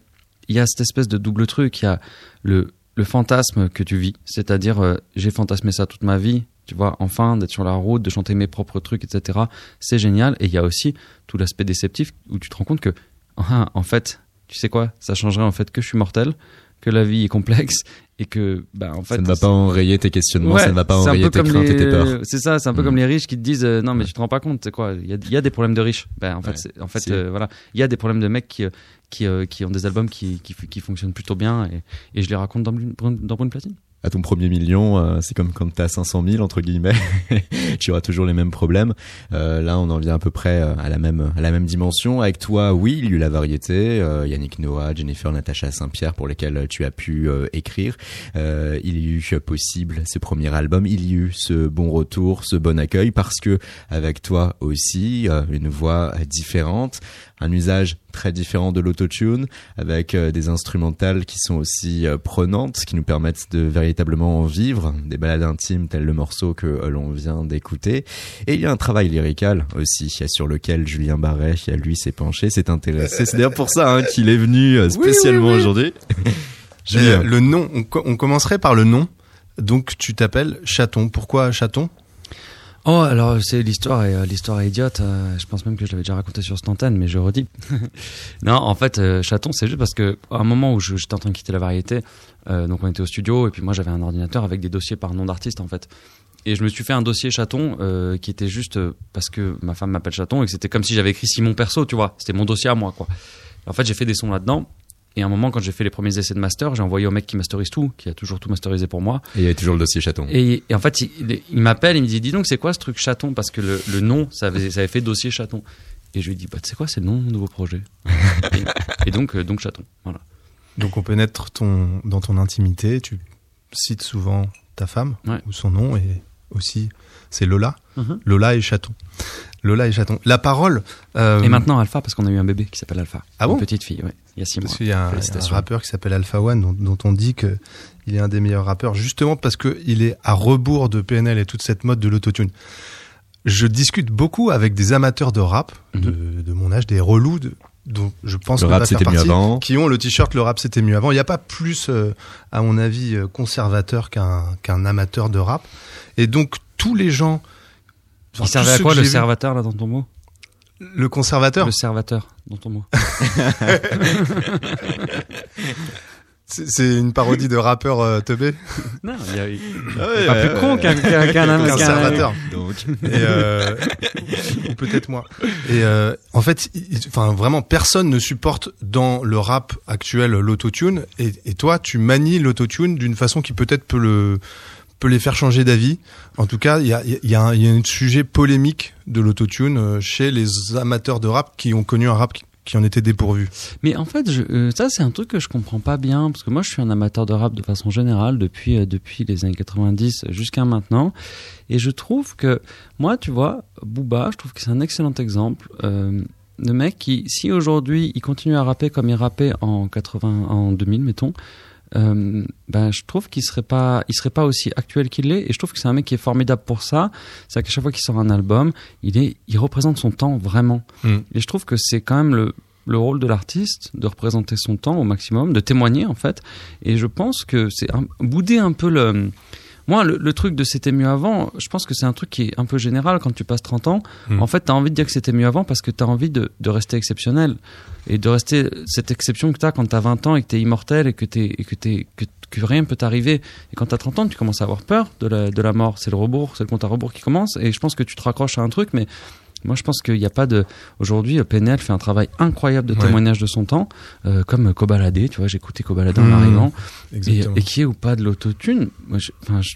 C: il y a cette espèce de double truc. Il y a le, le fantasme que tu vis. C'est-à-dire, j'ai fantasmé ça toute ma vie. Tu vois, enfin, d'être sur la route, de chanter mes propres trucs, etc. C'est génial. Et il y a aussi tout l'aspect déceptif où tu te rends compte que, ah, en fait, tu sais quoi, ça changerait en fait que je suis mortel, que la vie est complexe et que, bah, en fait,
B: Ça ne va pas enrayer tes questionnements, ça ne va pas enrayer tes craintes et tes
C: les-
B: peurs.
C: C'est ça, c'est un peu
B: Mm.
C: comme les riches qui te disent euh, non mais
B: Ouais.
C: tu te rends pas compte, c'est quoi Il y a, il y a des problèmes de riches. Ben en fait,
B: Ouais.
C: en fait euh, voilà, il y a des problèmes de mecs qui euh, qui, euh, qui ont des albums qui, qui qui fonctionnent plutôt bien et, et je les raconte dans dans Brune Platine.
B: À ton premier million, euh, c'est comme quand t'as 500 000 entre guillemets, tu auras toujours les mêmes problèmes. Euh, là, on en vient à peu près euh, à la même à la même dimension. Avec toi, oui, il y a eu la variété, euh, Yannick Noah, Jennifer, Natacha Saint-Pierre, pour lesquels euh, tu as pu euh, écrire. Il y a eu possible ce premier album, il y a eu ce bon retour, ce bon accueil, parce que avec toi aussi, une voix différente, un usage très différent de l'autotune, avec euh, des instrumentales qui sont aussi euh, prenantes, qui nous permettent de véritablement en vivre, des balades intimes telles le morceau que euh, l'on vient d'écouter. Et il y a un travail lyrical aussi, sur lequel Julien Barret, lui, s'est penché, s'est intéressé. C'est d'ailleurs pour ça hein, qu'il est venu spécialement
E: oui, oui.
B: aujourd'hui. Julien.
E: le nom, on commencerait par le nom. Donc tu t'appelles Chaton. Pourquoi Chaton?
C: Oh alors c'est l'histoire est euh, l'histoire est idiote. euh, je pense même que je l'avais déjà raconté sur cette antenne, mais je redis. non, en fait, euh, chaton, c'est juste parce que à un moment où j'étais en train de quitter la variété, donc on était au studio et puis moi j'avais un ordinateur avec des dossiers par nom d'artiste en fait. Et je me suis fait un dossier chaton qui était juste parce que ma femme m'appelle chaton et que c'était comme si j'avais écrit Simon Perso, tu vois. C'était mon dossier à moi quoi. En fait, j'ai fait des sons là-dedans. Et à un moment, quand j'ai fait les premiers essais de master, j'ai envoyé au mec qui masterise tout, qui a toujours tout masterisé pour moi.
B: Et il y a toujours le dossier chaton.
C: Et, et en fait, il, il- il m'appelle, il me dit, dis donc, c'est quoi ce truc chaton? Parce que le, le nom, ça avait, ça avait fait dossier chaton. Et je lui dis, bah, tu sais quoi, c'est le nom de mon nouveau projet. et, et donc, euh, donc chaton. Voilà.
E: Donc on pénètre ton, dans ton intimité. Tu cites souvent ta femme
C: Ouais.
E: ou son nom et aussi c'est Lola.
C: Mhm.
E: Lola et Chaton. Lola et Chaton. La parole. euh,
C: Et maintenant, Alpha, parce qu'on a eu un bébé qui s'appelle Alpha.
E: Ah
C: Une
E: bon
C: petite fille, ouais. Il y a six mois.
E: Parce qu'il y a un, rappeur qui s'appelle Alpha One dont, dont on dit que il est un des meilleurs rappeurs justement parce que il est à rebours de PNL et toute cette mode de l'autotune. Je discute beaucoup avec des amateurs de rap de, de mon âge, des relous de, dont je pense
B: Le rap, c'était mieux
E: partie,
B: avant.
E: qui ont le t-shirt le rap c'était mieux avant. Il n'y a pas plus, euh, à mon avis, euh, conservateur qu'un qu'un amateur de rap. Et donc tous les gens.
C: Il servait à quoi le servateur, là, dans ton mot?
E: Le conservateur?
C: Le servateur, dans ton mot.
E: C'est une parodie de rappeur euh, teubé.
C: non, il y a,
B: Ah
C: est pas plus con qu'un qu'un qu'un
E: Qu'un
C: qu'un-
E: servateur.
B: Donc,
E: euh, ou peut-être moi. Et euh, en fait, enfin vraiment personne ne supporte dans le rap actuel l'autotune. Et, et toi, tu manies l'autotune d'une façon qui peut-être peut le peut les faire changer d'avis. En tout cas, il y a, y, a y a un sujet polémique de l'autotune euh, chez les amateurs de rap qui ont connu un rap qui, qui en était dépourvu.
C: Mais en fait, je, euh, ça c'est un truc que je comprends pas bien parce que moi je suis un amateur de rap de façon générale depuis euh, depuis les années 90 jusqu'à maintenant et je trouve que moi tu vois Booba, je trouve que c'est un excellent exemple euh, de mec qui si aujourd'hui il continue à rapper comme il rappait en 80 en 2000 mettons euh, ben je trouve qu'il serait pas, il serait pas aussi actuel qu'il l'est. Et je trouve que c'est un mec qui est formidable pour ça. C'est qu'à chaque fois qu'il sort un album, il est, il représente son temps vraiment.
E: Mm.
C: Et je trouve que c'est quand même le le rôle de l'artiste de représenter son temps au maximum, de témoigner en fait. Et je pense que c'est bouder un peu le moi, le, le truc de c'était mieux avant, je pense que c'est un truc qui est un peu général quand tu passes 30 ans.
E: Mm.
C: En fait, tu as envie de dire que c'était mieux avant parce que tu as envie de, de rester exceptionnel. Et de rester cette exception que tu as quand tu as 20 ans et que tu es immortel et que, t'es- et que, t'es- que, que rien peut t'arriver. Et quand tu as 30 ans, tu commences à avoir peur de la, de la mort. C'est le rebours, c'est le compte à rebours qui commence. Et je pense que tu te raccroches à un truc, mais moi, je pense qu'il n'y a pas de. Aujourd'hui, PNL fait un travail incroyable de
E: Ouais.
C: témoignage de son temps, euh, comme Kobalade. Tu vois, j'ai écouté Kobalade en
E: Mmh.
C: arrivant et, et qui est ou pas de l'autotune. Je,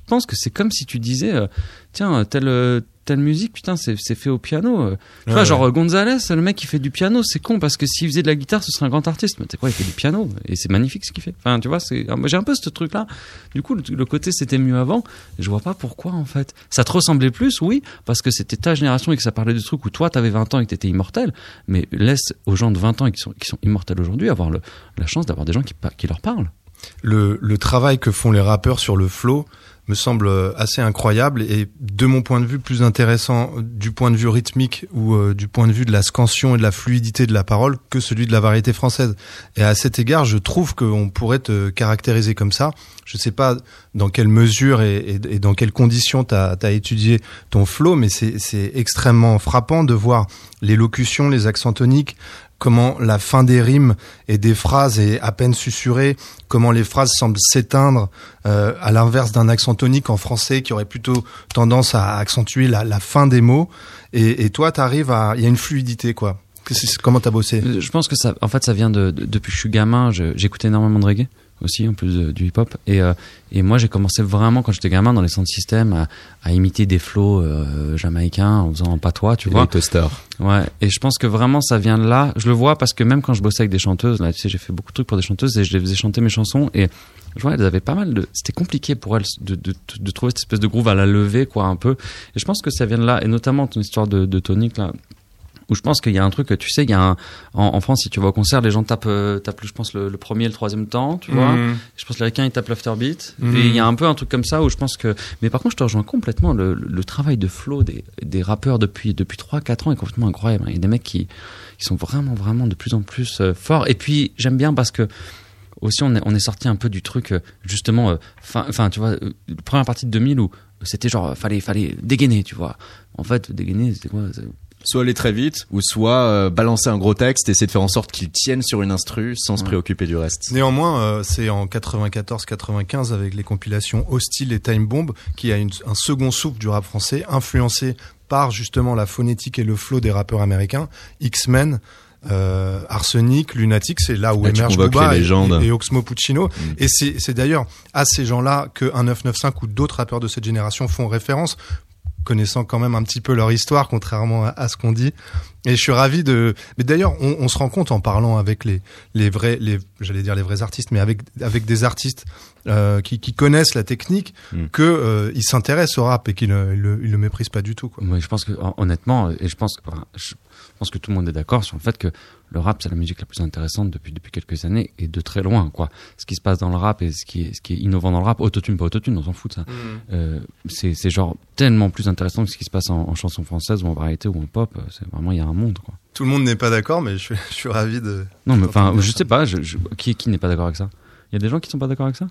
C: pense que c'est comme si tu disais, euh, tiens, telle euh, telle musique, putain, c'est c'est fait au piano. euh. Tu vois,
E: ouais.
C: genre Gonzalez, le mec qui fait du piano, c'est con parce que s'il faisait de la guitare, ce serait un grand artiste. Mais tu sais quoi, il fait du piano et c'est magnifique ce qu'il fait. Enfin, tu vois, c'est moi, j'ai un peu ce truc là. Du coup, le, le côté c'était mieux avant. Je vois pas pourquoi en fait. Ça te ressemblait plus, oui, parce que c'était ta génération et que ça parlait de trucs où toi t'avais 20 ans et que t'étais immortel. Mais laisse aux gens de 20 ans et qui sont qui sont immortels aujourd'hui avoir le, la chance d'avoir des gens qui qui leur parlent.
E: le, le travail que font les rappeurs sur le flow me semble euh, assez incroyable et de mon point de vue plus intéressant euh, du point de vue rythmique ou euh, du point de vue de la scansion et de la fluidité de la parole que celui de la variété française. Et à cet égard, je trouve qu'on pourrait te caractériser comme ça. Je sais pas dans quelle mesure et, dans quelles conditions tu as, étudié ton flow, mais c'est extrêmement frappant de voir les locutions, les accents toniques, comment la fin des rimes et des phrases est à peine susurrée, comment les phrases semblent s'éteindre, euh, à l'inverse d'un accent tonique en français qui aurait plutôt tendance à accentuer la, la fin des mots. Et, et toi, t'arrives à, il y a une fluidité, quoi. Comment t'as bossé?
C: Je pense que ça, en fait, ça vient de, de- depuis que je suis gamin. J'écoutais énormément de reggae aussi, en plus de- du hip-hop. Et, euh, et moi, j'ai commencé vraiment quand j'étais gamin dans les centres système à, à imiter des flows euh, jamaïcains en faisant en patois, tu vois.
B: Les toasters.
C: Ouais. Et je pense que vraiment ça vient de là. Je le vois parce que même quand je bossais avec des chanteuses, là, tu sais, j'ai fait beaucoup de trucs pour des chanteuses et je les faisais chanter mes chansons et je vois, elles avaient pas mal de. C'était compliqué pour elles de, de, de trouver cette espèce de groove à la lever, quoi, un peu. Et je pense que ça vient de là. Et notamment ton histoire de, de tonique là. Où je pense qu'il y a un truc, tu sais, il y a un, en, en France, si tu vas au concert, les gens tapent, euh, tapent je pense, le, le premier et le troisième temps, tu vois.
E: Mmh.
C: Je pense que les ils tapent l'afterbeat.
E: Mhm.
C: Et il y a un peu un truc comme ça où je pense que. Mais par contre, je te rejoins complètement. Le, le, travail de flow des, des rappeurs depuis, depuis 3-4 ans est complètement incroyable. Il y a des mecs qui, qui sont vraiment, vraiment de plus en plus euh, forts. Et puis, j'aime bien parce que. Aussi, on est, on est sorti un peu du truc, euh, justement, euh, fin, tu vois, euh, première partie de 2000 où c'était genre, fallait, fallait dégainer, tu vois. En fait, dégainer, c'était quoi
B: Soit aller très vite, ou soit euh, balancer un gros texte et essayer de faire en sorte qu'il tienne sur une instru sans se préoccuper du reste.
E: Néanmoins, euh, c'est en 94-95 avec les compilations Hostile et Time Bomb qui a une- un second souffle du rap français influencé par justement la phonétique et le flow des rappeurs américains. X-Men, euh, Arsenic, Lunatic, c'est là où
B: Là, tu
E: émerge
B: convoques
E: Booba
B: les
E: et, et Oxmo Puccino.
B: Mm.
E: Et c'est c'est d'ailleurs à ces gens-là que 1995 ou d'autres rappeurs de cette génération font référence connaissant quand même un petit peu leur histoire, contrairement à, à ce qu'on dit. Et je suis ravi de. Mais d'ailleurs, on, on se rend compte en parlant avec les les vrais, les j'allais dire les vrais artistes, mais avec avec des artistes euh, qui, qui connaissent la technique,
B: Mm.
E: que euh, ils s'intéressent au rap et qu'ils ne le, ils le méprisent pas du tout. Quoi.
C: Moi, je pense que, hon- honnêtement, et je pense, je pense que tout le monde est d'accord sur le fait que le rap, c'est la musique la plus intéressante depuis, depuis quelques années et de très loin, quoi. Ce qui se passe dans le rap et ce qui est, ce qui est innovant dans le rap, autotune, pas autotune, on s'en fout de ça. Euh, c'est, genre tellement plus intéressant que ce qui se passe en, en chanson française ou en variété ou en pop. euh, C'est vraiment, il y a un monde, quoi.
E: Tout le monde n'est pas d'accord, mais je, suis- je suis ravi de.
C: Non, mais enfin, je sais pas, je, je- qui, qui n'est pas d'accord avec ça? Il y a des gens qui sont pas d'accord avec ça?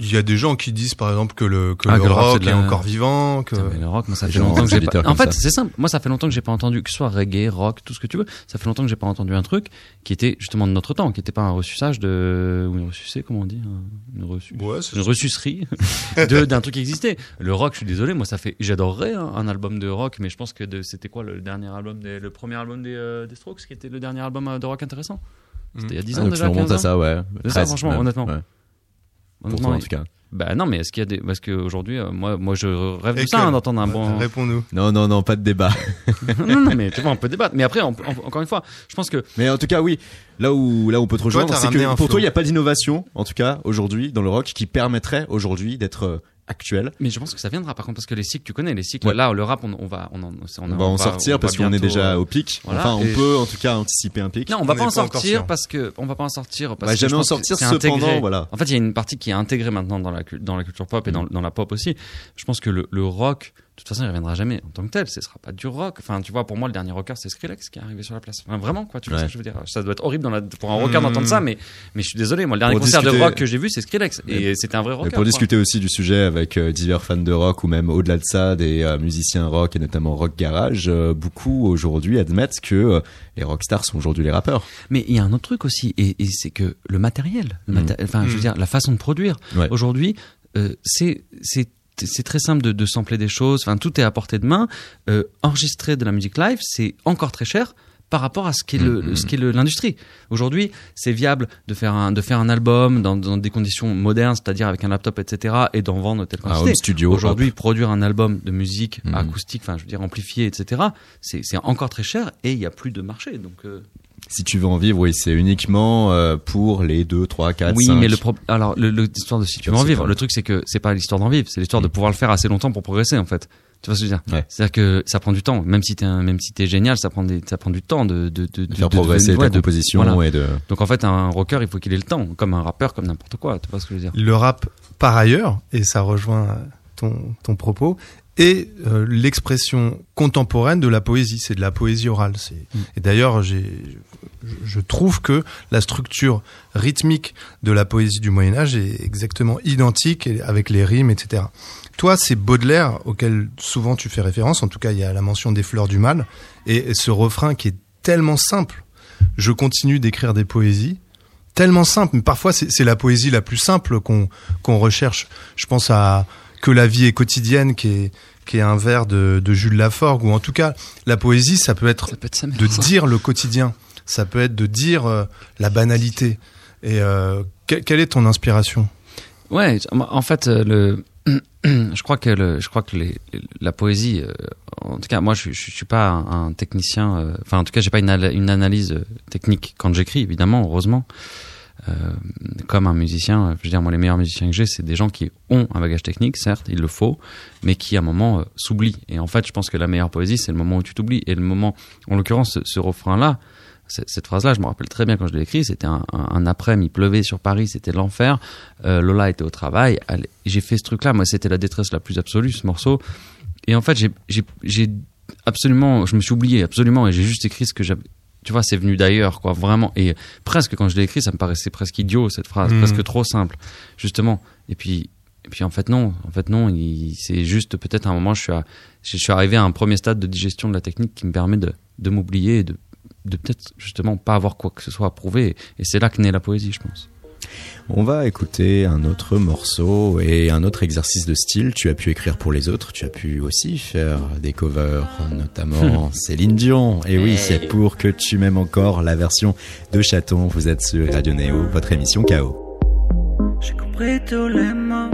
E: Il y a des gens qui disent par exemple que le que
C: Ah,
E: le
C: que le rap,
E: rock est
C: la-
E: encore vivant, que
C: Putain, mais le rock, moi, ça fait longtemps que j'ai pas. En fait,
B: ça.
C: c'est simple. Moi, ça fait longtemps que j'ai pas entendu, que ce soit reggae, rock, tout ce que tu veux. Ça fait longtemps que j'ai pas entendu un truc qui était justement de notre temps, qui était pas un ressuçage de, ou une ressucée, comment on dit, un- une reçu.
E: ouais,
C: Une ressucerie de- d'un truc qui existait. Le rock, je suis désolé, moi ça fait, j'adorerais hein, un album de rock, mais je pense que de- c'était quoi le dernier album, des, le premier album des, euh, des Strokes, qui était le dernier album euh, de rock intéressant? C'était il y a 10
B: Ah,
C: ans
B: donc tu
C: déjà.
B: remontes
C: 15
B: à ça, ouais.
C: Ça,
B: 13,
C: franchement,
B: même.
C: honnêtement.
B: Ouais. Pour
C: Honnêtement,
B: toi, en tout cas.
C: Bah non, mais est-ce qu'il y a des, parce qu'aujourd'hui, euh, moi, moi je rêve de ça, hein, d'entendre un bon.
E: Réponds-nous.
B: Non, non, non, pas de débat.
C: non, non, mais tu vois, on peut débattre. Mais après, on encore une fois, je pense que
B: Mais en tout cas, oui. Là où, là où on peut te rejoindre, c'est que pour
E: flow.
B: toi, il n'y a pas d'innovation, en tout cas, aujourd'hui, dans le rock, qui permettrait aujourd'hui d'être euh, actuelle.
C: Mais je pense que ça viendra par contre parce que les cycles tu connais les cycles
B: Ouais.
C: là le rap on, on va on, en- on,
B: On, va en sortir
C: on
B: parce qu'on est déjà
C: euh,
B: au pic.
C: voilà,
B: enfin, on
C: et-
B: peut en tout cas anticiper un pic.
C: Non, on va
E: On
C: pas en sortir parce que on va pas en sortir parce
B: va
C: que
B: jamais en sortir,
C: c'est
B: cependant,
C: intégré.
B: voilà.
C: En fait, il y a une partie qui est intégrée maintenant dans la dans la culture pop et dans, dans la pop aussi. Je pense que le, le rock, toute façon, il reviendra jamais en tant que tel. Ce sera pas du rock. Enfin, tu vois, pour moi, le dernier rocker, c'est Skrillex qui est arrivé sur la place. Enfin, vraiment, quoi. Tu vois
B: Ouais.
C: que je veux dire Ça doit être horrible dans la, pour un rocker
E: Hmm.
C: d'entendre ça, mais mais je suis désolé. Moi, le dernier
B: Pour
C: concert de rock que j'ai vu, c'est Skrillex et c'était un vrai rocker.
B: pour
C: quoi.
B: discuter aussi du sujet avec euh, divers fans de rock ou même au-delà de ça des euh, musiciens rock et notamment rock garage, euh, beaucoup aujourd'hui admettent que les rockstars sont aujourd'hui les rappeurs.
C: Mais il y a un autre truc aussi, et, et c'est que le matériel, le maté- enfin, je veux dire, la façon de produire.
B: Ouais.
C: Aujourd'hui, c'est c'est c'est très simple de, de sampler des choses. Enfin, tout est à portée de main. Euh, enregistrer de la musique live, c'est encore très cher par rapport à ce qu'est le,
B: Mhm.
C: ce qu'est l'industrie. Aujourd'hui, c'est viable de faire un de faire un album dans, dans des conditions modernes, c'est-à-dire avec un laptop, etc., et d'en vendre telle quantité.
B: home studio.
C: Aujourd'hui, produire un album de musique
B: Mhm.
C: acoustique, enfin, je veux dire amplifié, etc., c'est c'est encore très cher et il y a plus de marché. Donc euh,
B: Si tu veux en vivre, oui, c'est uniquement euh, pour les 2, 3, 4,
C: oui,
B: 5.
C: mais le pro- alors l'histoire de si tu veux en vivre, le truc c'est que c'est pas l'histoire d'en vivre, c'est l'histoire de
B: Mm.
C: pouvoir le faire assez longtemps pour progresser en fait. Tu vois ce que je veux dire?
B: Ouais.
C: C'est-à-dire que ça prend du temps, même si t'es un- même si t'es génial, ça prend des ça prend du temps de de de,
B: de faire
C: de-
B: progresser
C: de-
B: ta composition
C: voilà.
B: et de...
C: Donc en fait un rocker, il faut qu'il ait le temps, comme un rappeur, comme n'importe quoi. Tu vois ce que je veux dire?
E: Le rap, par ailleurs, et ça rejoint ton, ton propos, est euh, l'expression contemporaine de la poésie. C'est de la poésie orale.
C: Mm.
E: Et d'ailleurs, je, trouve que la structure rythmique de la poésie du Moyen Âge est exactement identique et- avec les rimes, etc. Toi, c'est Baudelaire auquel souvent tu fais référence. En tout cas, il y a la mention des fleurs du mal et, et ce refrain qui est tellement simple. Je continue d'écrire des poésies tellement simple, mais parfois c'est c'est la poésie la plus simple qu'on qu'on recherche. Je pense à que la vie est quotidienne, qui est qui est un vers de, de Jules Laforgue, ou en tout cas la poésie, ça peut être
C: Ça peut être ça. mais
E: de
C: ça.
E: dire le quotidien, ça peut être de dire euh, la banalité. Et euh, que- quelle est ton inspiration?
C: Ouais, en fait, euh, le, je crois que le, je crois que les, la poésie, en tout cas, moi, je, je, je suis pas un, un technicien. Enfin, en tout cas, j'ai pas une, analyse technique quand j'écris, évidemment, heureusement. Euh, comme un musicien, euh, je veux dire, moi, les meilleurs musiciens que j'ai, c'est des gens qui ont un bagage technique, certes, il le faut, mais qui, à un moment, euh, s'oublient. Et en fait, je pense que la meilleure poésie, c'est le moment où tu t'oublies. Et le moment, en l'occurrence, ce, refrain-là, cette, phrase-là, je me rappelle très bien quand je l'ai écrit. C'était un, après-midi, il pleuvait sur Paris, c'était l'enfer. Euh, Lola était au travail. J'ai fait ce truc-là. Moi, c'était la détresse la plus absolue, ce morceau. Et en fait, j'ai absolument, je me suis oublié absolument, et j'ai juste écrit ce que j'avais. Tu vois, c'est venu d'ailleurs, quoi, vraiment. Et presque quand je l'ai écrit, ça me paraissait presque idiot cette phrase,
E: Mhm.
C: presque trop simple, justement. Et puis, et puis en fait non, en fait non. C'est juste peut-être à un moment, je suis, à- je suis arrivé à un premier stade de digestion de la technique qui me permet de, de m'oublier et de, de peut-être justement pas avoir quoi que ce soit à prouver. Et c'est là que naît la poésie, je pense.
B: On va écouter un autre morceau et un autre exercice de style. Tu as pu écrire pour les autres, tu as pu aussi faire des covers, notamment Céline Dion. Et oui, c'est pour que tu m'aimes encore la version de Chaton. Vous êtes sur Radio Néo, votre émission KO.
D: J'ai compris tous les mots,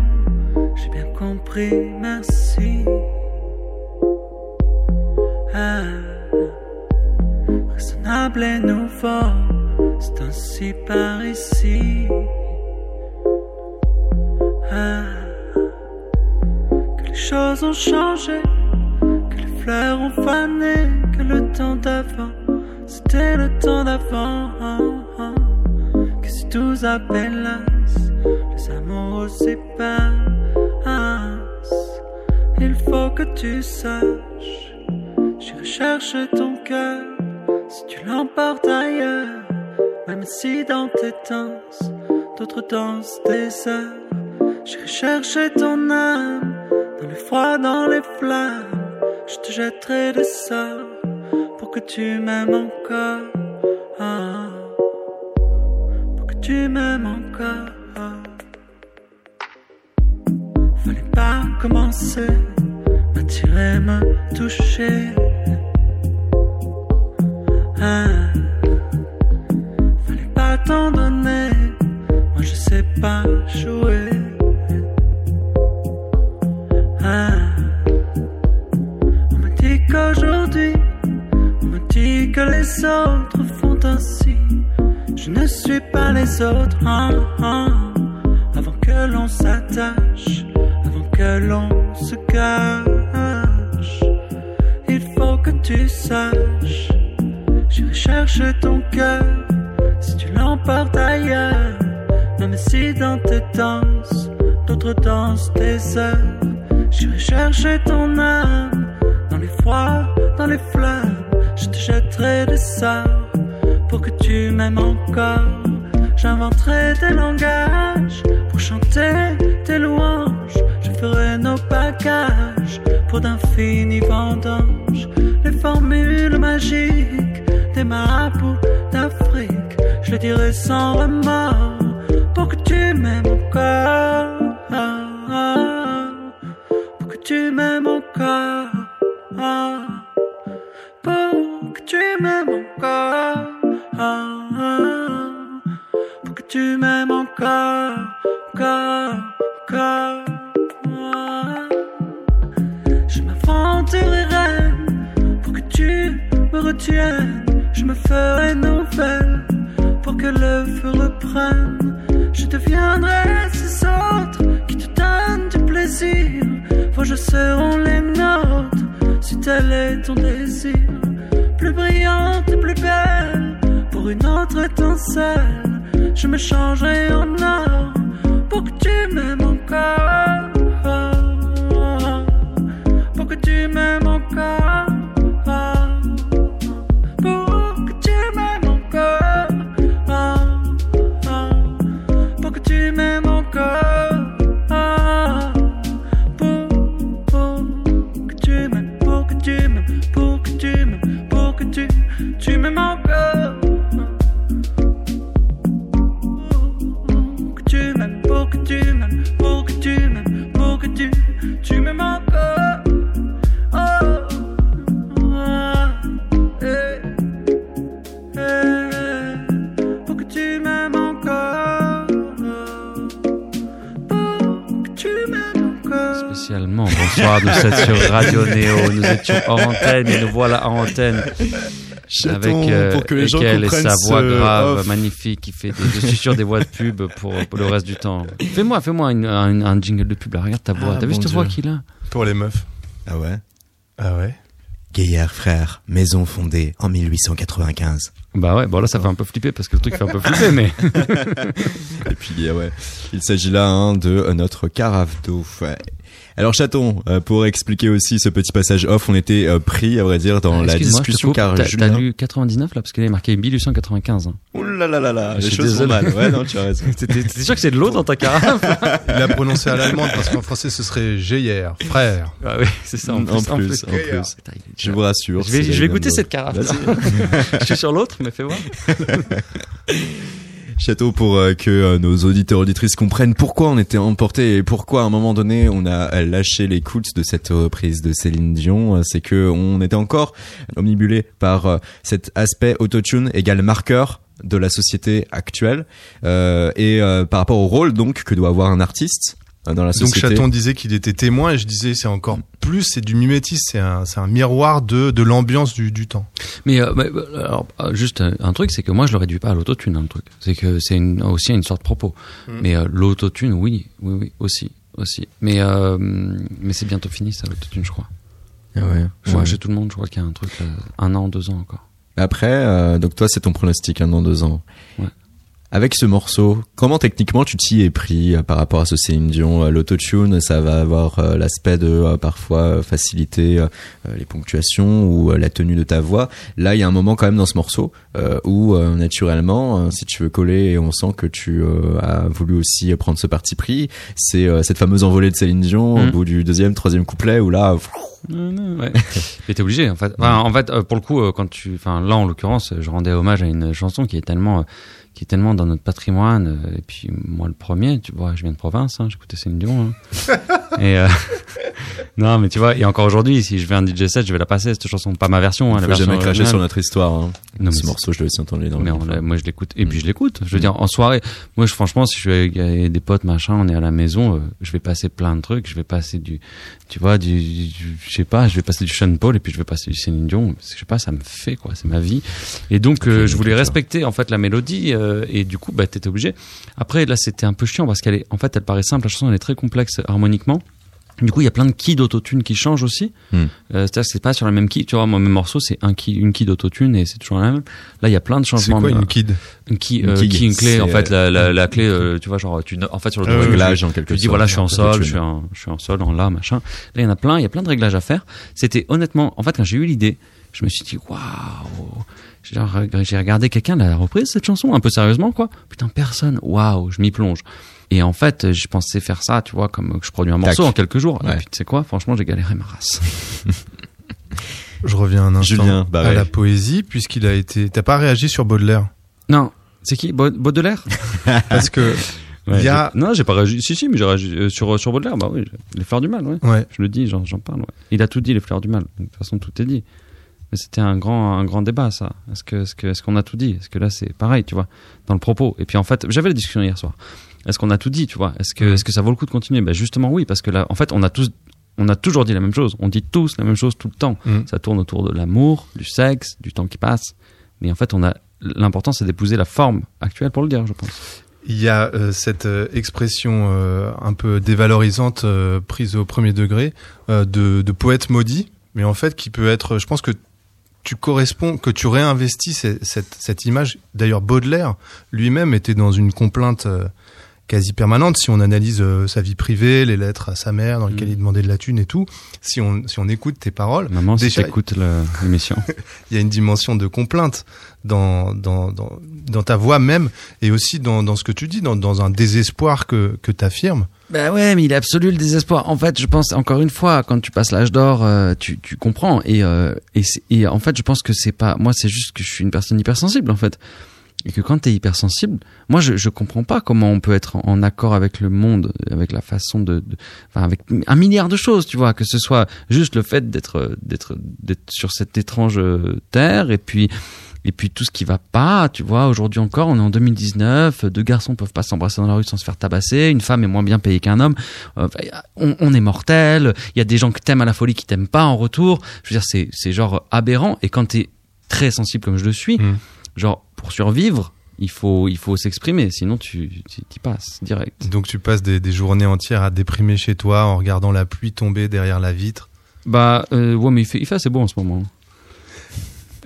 D: j'ai bien compris, merci. Ah, raisonnable et nouveau, c'est ainsi par ici. Ah, que les choses ont changé, que les fleurs ont fané, que le temps d'avant, c'était le temps d'avant. Que si tous appellent les amours aussi passent. Il faut que tu saches, j'irai chercher ton cœur si tu l'emportes ailleurs. Même si dans tes danses, d'autres dansent des heures. J'irai chercher ton âme dans le froid, dans les flammes. Je te jetterai des sorts pour que tu m'aimes encore. Ah, pour que tu m'aimes encore. Fallait pas commencer, m'attirer, me toucher.
C: Étions hors antenne et nous voilà en antenne avec euh,
B: pour que les gens
C: Ekel et sa voix grave,
B: off.
C: magnifique, qui fait des, je suis sûr des voix de pub pour, pour le reste du temps. Fais-moi, fais-moi un, un jingle de pub, là, regarde ta voix,
B: Ah,
C: t'as vu
B: mon
C: cette voix qu'il a?
E: Pour les meufs.
B: Ah ouais?
E: Ah ouais
B: Gaillard frère, maison fondée en 1895.
C: Bah ouais, bon là ça fait un peu flipper parce que le truc fait un peu flipper, mais
B: Et puis, euh, ouais, il s'agit là hein, de notre carafe d'eau. Alors, chaton, euh, pour expliquer aussi ce petit passage off, on était euh, pris, à vrai dire, dans la
C: je te
B: discussion car
C: T'as- T'as
B: Julien...
C: lu 99 là parce qu'il est marqué 1895. hein.
B: Ouh là là là là,
C: Je
B: les
C: suis
B: choses mal. Ouais, non, tu as raison.
C: T'es t'es sûr que c'est de l'eau dans ta carafe
E: Il l'a prononcé à l'allemande parce qu'en français ce serait Geyer, frère.
C: Ah oui, c'est ça en plus.
B: en plus, en Je vous rassure.
C: Je vais, je vais
B: la
C: goûter cette carafe.
B: Vas-y.
C: je suis sur l'autre, mais fais voir.
B: Château pour euh, que euh, nos auditeurs auditrices comprennent pourquoi on était emporté et pourquoi à un moment donné on a lâché l'écoute de cette reprise de Céline Dion, Euh, c'est que on était encore omnibulé par cet aspect autotune égal marqueur de la société actuelle. Euh, et par rapport au rôle donc que doit avoir un artiste dans la
E: Donc. Chaton disait qu'il était témoin et je disais c'est encore plus, c'est du mimétisme, c'est un, c'est un miroir de, de l'ambiance du, du temps.
C: Mais euh, mais, euh, alors, euh, juste euh, un truc, c'est que moi je le réduis pas à l'autotune, hein, le truc. C'est que c'est une, aussi une sorte de propos. Mais euh, l'autotune, oui, oui, oui, aussi, aussi. Mais euh, mais c'est bientôt fini ça, l'autotune, je crois.
B: Ah ouais.
C: Je crois
B: Ouais.
C: chez tout le monde, je crois qu'il y a un truc un an, deux ans encore.
B: Après, euh, donc toi, c'est ton pronostic, un an, deux ans.
C: Ouais.
B: Avec ce morceau, comment techniquement tu t'y es pris euh, par rapport à ce Céline Dion Euh, L'autotune, ça va avoir euh, l'aspect de parfois faciliter les ponctuations ou la tenue de ta voix. Là, il y a un moment quand même dans ce morceau où naturellement, si tu veux coller, et on sent que tu as voulu aussi prendre ce parti pris, c'est cette fameuse envolée de Céline Dion au
C: Mhm.
B: bout du deuxième, troisième couplet où là,
C: Ouais. Mais t'es obligé en fait. Enfin, en fait, pour le coup, quand tu, enfin là en l'occurrence, je rendais hommage à une chanson qui est tellement, qui est tellement dans notre patrimoine. euh, Et puis moi le premier, tu vois, je viens de province, hein, j'écoutais Céline Dion. Hein. et euh, non, mais tu vois, et encore aujourd'hui, si je vais à un DJ set, je vais la passer cette chanson, pas ma version, hein, la
B: faut
C: version
B: jamais cracher sur notre histoire. Hein.
C: Non,
B: ce morceau, je l'ai aussi entendu dans le
C: mais on l'a- moi je l'écoute et puis je l'écoute. Je veux dire en soirée, moi je, franchement si je suis avec avec des potes machin, on est à la maison, euh, je vais passer plein de trucs, je vais passer du, tu vois, du, du- je sais pas, je vais passer du Sean Paul et puis je vais passer du Céline Dion. Je sais pas, ça me fait quoi, c'est ma vie. Et donc euh, je voulais respecter en fait la mélodie euh, et du coup bah t'étais obligé. Après là c'était un peu chiant parce qu'elle est, en fait elle paraît simple, la chanson elle est très complexe harmoniquement. Du coup, il y a plein de keys d'autotune qui changent aussi.
B: Hmm.
C: Euh, C'est-à-dire que c'est pas sur la même key. Tu vois, moi, mes morceaux, c'est un key, une key d'autotune et c'est toujours la même. Là, il y a plein de
E: C'est
C: changements.
E: quoi
C: de-
E: une kid?
C: Une key,
B: Une
C: euh,
B: key,
C: key, une clé,
B: c'est,
C: en fait, la,
B: euh,
C: la, la clé, euh, tu vois, genre, tu, en fait, sur le
E: Ah
B: réglage en
C: tu
B: quelque
C: dis
B: sorte.
C: voilà, je suis en sol, je suis en, je suis en sol, en la, machin. Là, il y en a plein, il y a plein de réglages à faire. C'était honnêtement, en fait, quand j'ai eu l'idée, je me suis dit waouh. J'ai regardé quelqu'un l'a reprise cette chanson un peu sérieusement quoi. Putain personne. Waouh, je m'y plonge. Et en fait, je pensais faire ça, tu vois, comme je produis un morceau
B: Tac.
C: en quelques jours. Et
B: Ouais.
C: puis tu sais quoi, franchement, j'ai galéré ma race.
E: Je reviens un instant
B: Julien, bah
E: à
B: ouais.
E: la poésie, puisqu'il a été. T'as pas réagi sur Baudelaire
C: Non, c'est qui? Baud- Baudelaire?
E: Parce que
C: Ouais,
E: il y a.
C: Non, j'ai pas réagi. Si si, mais j'ai réagi euh, sur sur Baudelaire. Bah oui, les fleurs du mal, ouais.
E: Ouais.
C: Je le dis, j'en parle. ouais. Il a tout dit, les fleurs du mal. Donc, de toute façon, tout est dit. Mais c'était un grand, un grand débat, ça. Est-ce que, est-ce que, est-ce qu'on a tout dit? Est-ce que là, c'est pareil, tu vois, dans le propos? Et puis en fait, j'avais la discussion hier soir. Est-ce qu'on a tout dit, tu vois? Est-ce que, est-ce que ça vaut le coup de continuer? Ben justement, oui, parce que là, en fait, on a tous, on a toujours dit la même chose. On dit tous la même chose tout le temps.
E: Mm.
C: Ça tourne autour de l'amour, du sexe, du temps qui passe. Mais en fait, on a l'important, c'est d'épouser la forme actuelle pour le dire, je pense.
E: Il y a euh, cette euh, expression euh, un peu dévalorisante euh, prise au premier degré de, de poète maudit, mais en fait qui peut être, je pense que tu corresponds, que tu réinvestis cette, cette, cette image. D'ailleurs, Baudelaire lui-même était dans une complainte quasi permanente. Si on analyse euh, sa vie privée, les lettres à sa mère dans lesquelles
C: Mm.
E: il demandait de la thune et tout, si on, si on écoute tes paroles,
C: Maman, si
E: Déjà-
C: t'écoutes le- l'émission.
E: il y a une dimension de complainte dans, dans, dans, dans ta voix même et aussi dans, dans ce que tu dis, dans, dans un désespoir que, que tu affirmes.
C: Bah ouais, mais il est absolu le désespoir. En fait, je pense encore une fois, quand tu passes l'âge d'or, euh, tu, tu comprends. Et, euh, et, et en fait, je pense que c'est pas. Moi, c'est juste que je suis une personne hypersensible, en fait. Et que quand t'es hypersensible, moi, je, je comprends pas comment on peut être en, en accord avec le monde, avec la façon de, de- enfin, avec un milliard de choses, tu vois, que ce soit juste le fait d'être, d'être, d'être sur cette étrange euh, terre, et puis. Et puis tout ce qui va pas, tu vois, aujourd'hui encore, on est en 2019, deux garçons peuvent pas s'embrasser dans la rue sans se faire tabasser, une femme est moins bien payée qu'un homme, euh, on, on est mortel, il y a des gens que t'aimes à la folie qui t'aiment pas en retour. Je veux dire, c'est, c'est genre aberrant. Et quand t'es très sensible comme je le suis,
E: Mm.
C: genre pour survivre, il faut, il faut s'exprimer, sinon tu, tu y passes direct.
E: Donc tu passes des, des journées entières à déprimer chez toi en regardant la pluie tomber derrière la vitre.
C: Bah euh, ouais, mais il fait, il fait assez beau en ce moment.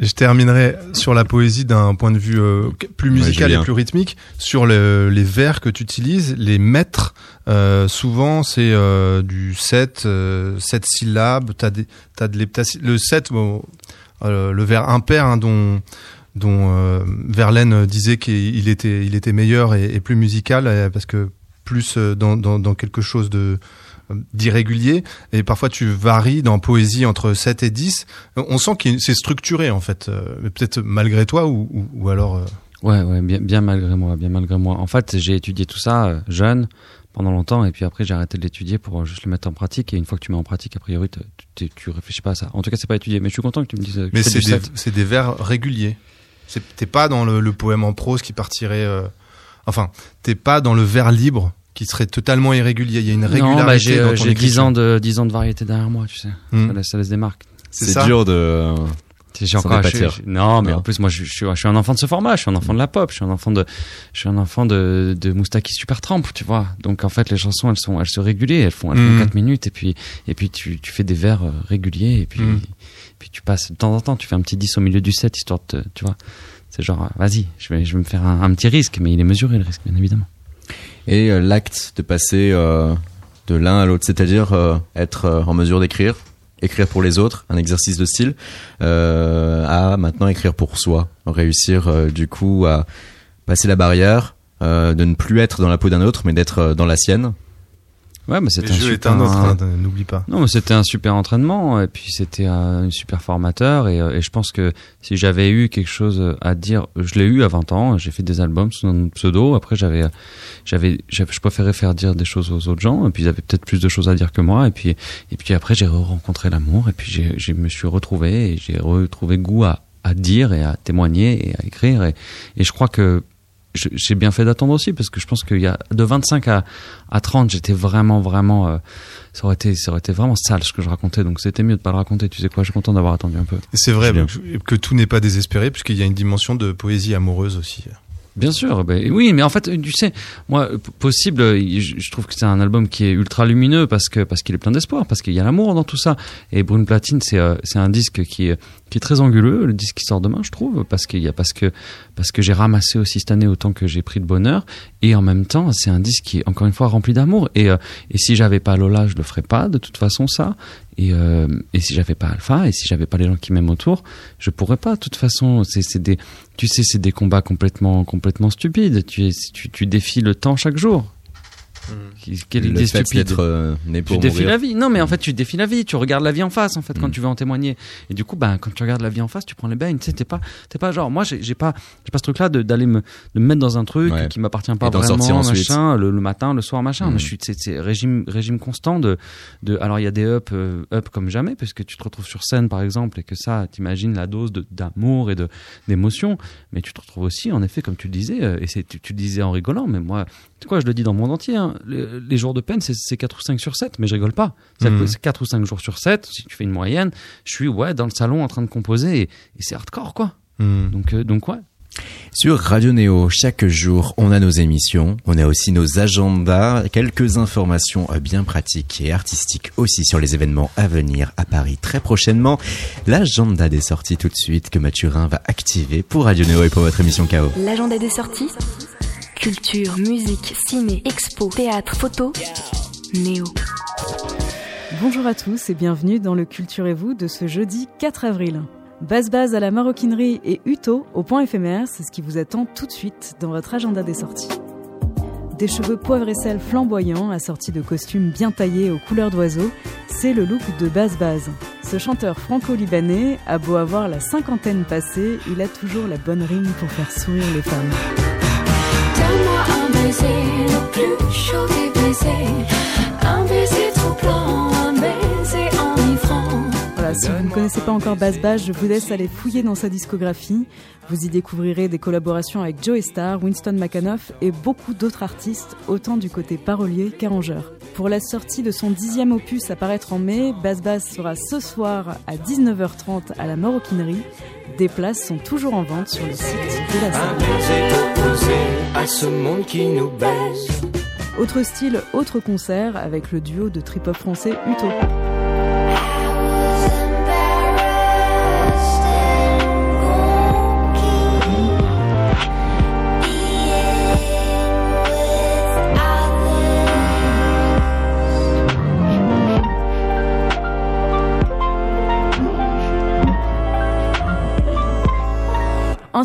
E: Je terminerai sur la poésie d'un point de vue euh, plus musical et plus rythmique, sur le- les vers que tu utilises, les mètres. euh, souvent, c'est euh, du 7, euh, 7 syllabes. T'as des, t'as de Le 7, bon, euh, le vers impair hein, dont dont euh, Verlaine disait qu'il était il était meilleur et, et plus musical parce que plus euh, dans, dans, dans quelque chose de euh, d'irrégulier et parfois tu varies dans poésie entre 7 et 10 Euh, on sent que c'est structuré en fait euh, peut-être malgré toi ou, ou, ou alors euh,
C: Ouais, ouais, bien, bien malgré moi, bien malgré moi. En fait, j'ai étudié tout ça jeune pendant longtemps et puis après j'ai arrêté de l'étudier pour juste le mettre en pratique et une fois que tu mets en pratique, a priori, tu, tu, réfléchis pas à ça. En tout cas, c'est pas étudié, mais je suis content que tu me dises. que
E: mais c'est des,
C: set.
E: c'est des vers réguliers t'es pas dans le, le poème en prose qui partirait euh, enfin t'es pas dans le vers libre qui serait totalement irrégulier il y a une régularité
C: Non, bah j'ai
E: dans
C: euh,
E: ton
C: j'ai 10
E: écriture.
C: ans de 10 ans de variété derrière moi, tu sais.
E: Hmm.
C: Ça, laisse, ça laisse des marques.
E: C'est
B: dur de.
C: J'ai encore, je je- non, mais
B: Non.
C: en plus, moi, je, je suis, je suis un enfant de ce format. Je suis un enfant de la pop. Je suis un enfant de, je suis un enfant de, de Moustaki Supertramp, tu vois. Donc, en fait, les chansons, elles sont, elles se régulent. Elles font, elles
E: Mhm.
C: font 4 minutes. Et puis, et puis, tu, tu fais des vers euh, réguliers. Et puis,
E: Mhm.
C: Puis tu passes de temps en temps. Tu fais un petit 10 au milieu du set, histoire de, te- tu vois. C'est genre, euh, vas-y, je vais, je me faire un, petit risque, mais il est mesuré, le risque, bien évidemment.
B: Et euh, l'acte de passer euh, de l'un à l'autre, c'est-à-dire être en mesure d'écrire, écrire pour les autres, un exercice de style, à maintenant écrire pour soi, réussir du coup à passer la barrière, de ne plus être dans la peau d'un autre, mais d'être dans la sienne.
C: Ouais, mais c'était un super,
E: hein, n'oublie pas
C: Non, mais c'était un super entraînement et puis c'était un super formateur et, euh, et je pense que si j'avais eu quelque chose à dire, je l'ai eu à 20 ans. J'ai fait des albums sous un pseudo. Après, j'avais, j'avais, je préférais faire dire des choses aux autres gens et puis ils avaient peut-être plus de choses à dire que moi et puis et puis après j'ai rencontré l'amour et puis j'ai, j'ai me suis retrouvé et j'ai retrouvé goût à à dire et à témoigner et à écrire et, et je crois que je- j'ai bien fait d'attendre aussi parce que je pense qu'il y a de 25 à, à 30 j'étais vraiment vraiment euh, ça aurait été ça aurait été vraiment sale ce que je racontais donc c'était mieux de pas le raconter tu sais quoi je suis content d'avoir attendu un peu.
E: C'est vrai que, tout n'est pas désespéré puisqu'il y a une dimension de poésie amoureuse aussi.
C: Bien sûr, bah, oui, mais en fait, tu sais, moi, possible, euh, je, je trouve que c'est un album qui est ultra lumineux parce que parce qu'il est plein d'espoir, parce qu'il y a l'amour dans tout ça. Et Brune Platine, c'est euh, c'est un disque qui qui est très anguleux, le disque qui sort demain, je trouve, parce qu'il y a parce que parce que j'ai ramassé aussi cette année autant que j'ai pris de bonheur, et en même temps, c'est un disque qui est encore une fois rempli d'amour. Et euh, et si j'avais pas Lola, je le ferais pas de toute façon ça. Et euh, et si j'avais pas Alpha, et si j'avais pas les gens qui m'aiment autour, je pourrais pas. De toute façon, c'est des tu sais, c'est des combats complètement, complètement stupides. Tu, tu, tu défies le temps chaque jour. Quelle
B: le
C: idée
B: fait
C: stupide.
B: d'être euh, né
C: Tu
B: pour
C: défies
B: mourir.
C: la vie. Non, mais en fait, tu défies la vie. Tu regardes la vie en face, en fait, quand
B: Mm.
C: tu veux en témoigner. Et du coup, ben, quand tu regardes la vie en face, tu prends les bains. Tu sais, t'es pas, t'es pas genre, moi, j'ai j'ai pas, j'ai pas ce truc-là de- d'aller me, de me mettre dans un truc
B: Ouais.
C: qui m'appartient pas vraiment, machin, le, le matin, le soir, machin.
B: Mm.
C: Mais je suis, c'est, c'est régime, régime constant de, de, alors il y a des up, euh, up comme jamais, parce que tu te retrouves sur scène, par exemple, et que ça, t'imagines la dose de- d'amour et de, d'émotion. Mais tu te retrouves aussi, en effet, comme tu le disais, euh, et c'est, tu, tu le disais en rigolant, mais moi, tu quoi, je le dis dans le monde entier, hein, les, les jours de peine, c'est, c'est 4 ou 5 sur 7, mais je rigole pas. C'est,
E: Mhm.
C: c'est 4 ou 5 jours sur 7, si tu fais une moyenne, je suis, ouais, dans le salon en train de composer, et, et c'est hardcore, quoi.
E: Hmm.
C: Donc, euh, donc ouais.
B: Sur Radio Néo, chaque jour, on a nos émissions, on a aussi nos agendas, quelques informations euh, bien pratiques et artistiques aussi sur les événements à venir à Paris très prochainement. L'agenda des sorties tout de suite que Mathurin va activer pour Radio Néo et pour votre émission KO.
F: L'agenda des sorties Culture, musique, ciné, expo, théâtre, photo. Néo.
G: Bonjour à tous et bienvenue dans le Culturez-vous de ce jeudi 4 avril. Base base à la maroquinerie et Uto au point éphémère, c'est ce qui vous attend tout de suite dans votre agenda des sorties. Des cheveux poivre et sel flamboyants assortis de costumes bien taillés aux couleurs d'oiseaux, c'est le look de Base Base. Ce chanteur franco-libanais a beau avoir la cinquantaine passée, il a toujours la bonne rime pour faire sourire les femmes.
H: Donne-moi un baiser, le plus chaud des baisers. Un baiser
G: Voilà, si vous ne connaissez pas encore Bass Bass, je vous laisse aller fouiller dans sa discographie. Vous y découvrirez des collaborations avec Joe Star, Winston McAnuff et beaucoup d'autres artistes, autant du côté parolier qu'arrangeur. Pour la sortie de son dixième opus à paraître en mai, Bass Bass sera ce soir à 19h30 à la Maroquinerie. Des places sont toujours en vente sur le site de la salle.
I: opposé à ce monde qui nous baisse.
G: Autre style, autre concert avec le duo de trip-hop français Uto.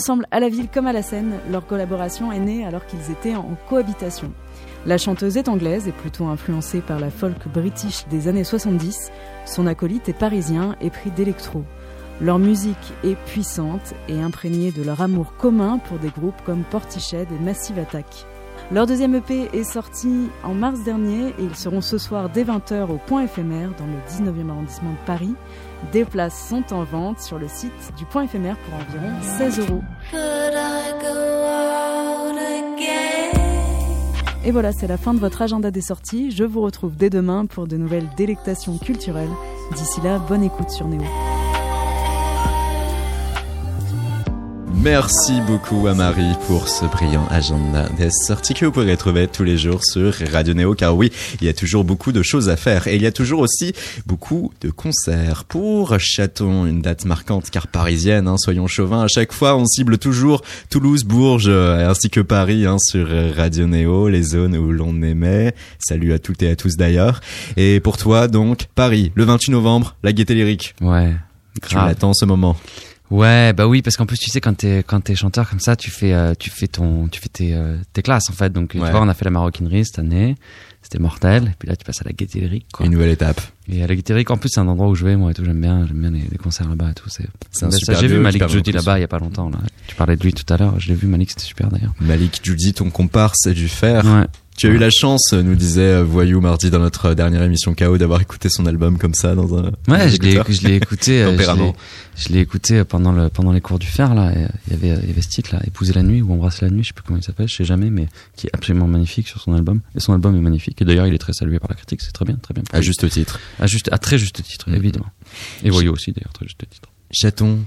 G: Ensemble à la ville comme à la scène, leur collaboration est née alors qu'ils étaient en cohabitation. La chanteuse est anglaise et plutôt influencée par la folk british des années 70. Son acolyte est parisien et pris d'électro. Leur musique est puissante et imprégnée de leur amour commun pour des groupes comme Portiched et Massive Attack. Leur deuxième EP est sorti en mars dernier et ils seront ce soir dès 20h au Point éphémère dans le 19e arrondissement de Paris. Des places sont en vente sur le site du Point éphémère pour environ 16 euros. Et voilà, c'est la fin de votre agenda des sorties. Je vous retrouve dès demain pour de nouvelles délectations culturelles. D'ici là, bonne écoute sur Néo.
B: Merci beaucoup à Marie pour ce brillant agenda des sorties que vous pourrez retrouver tous les jours sur Radio Néo car oui, il y a toujours beaucoup de choses à faire et il y a toujours aussi beaucoup de concerts. Pour Chaton, une date marquante car parisienne, hein, soyons chauvins, à chaque fois on cible toujours Toulouse, Bourges euh, ainsi que Paris hein, sur Radio Néo, les zones où l'on aimait. Salut à toutes et à tous d'ailleurs. Et pour toi donc, Paris, le 28 novembre, la Gaîté Lyrique.
C: Ouais.
B: Tu l'attends ce moment.
C: Ouais, bah oui, parce qu'en plus, tu sais, quand t'es quand t'es chanteur comme ça, tu fais euh, tu fais ton tu fais tes euh, tes classes en fait. Donc
B: Ouais.
C: tu vois, on a fait la maroquinerie cette année, c'était mortel. Et puis là, tu passes à la gaieté lyrique, quoi.
B: Une nouvelle étape.
C: Et à la gaieté lyrique, en plus, c'est un endroit où je vais moi et tout. J'aime bien, j'aime bien les, les concerts là-bas et tout. C'est
B: C'est un
C: Bah,
B: super
C: J'ai vu Malik
B: rencontre.
C: là-bas il y a pas longtemps. Là. Tu parlais de lui tout à l'heure. Je l'ai vu Malik, c'était super d'ailleurs.
B: Malik Judy, ton comparse du fer.
C: Ouais.
B: Tu as eu la chance, nous disait euh, Voyou mardi dans notre dernière émission KO, d'avoir écouté son album comme ça dans un.
C: Ouais, je l'ai, je l'ai écouté. euh, je l'ai,
B: Tempérament.
C: je l'ai écouté pendant le pendant les cours du fer là. Il y avait il y avait ce titre là, épouser la nuit ou embrasser la nuit, je sais plus comment il s'appelle, je sais jamais, mais qui est absolument magnifique sur son album. Et son album est magnifique. Et d'ailleurs, il est très salué par la critique. C'est très bien, très bien.
B: À juste titre.
C: à juste, à très juste titre,
B: Mhm.
C: évidemment. Et voyez aussi d'ailleurs très juste titre.
B: Chaton,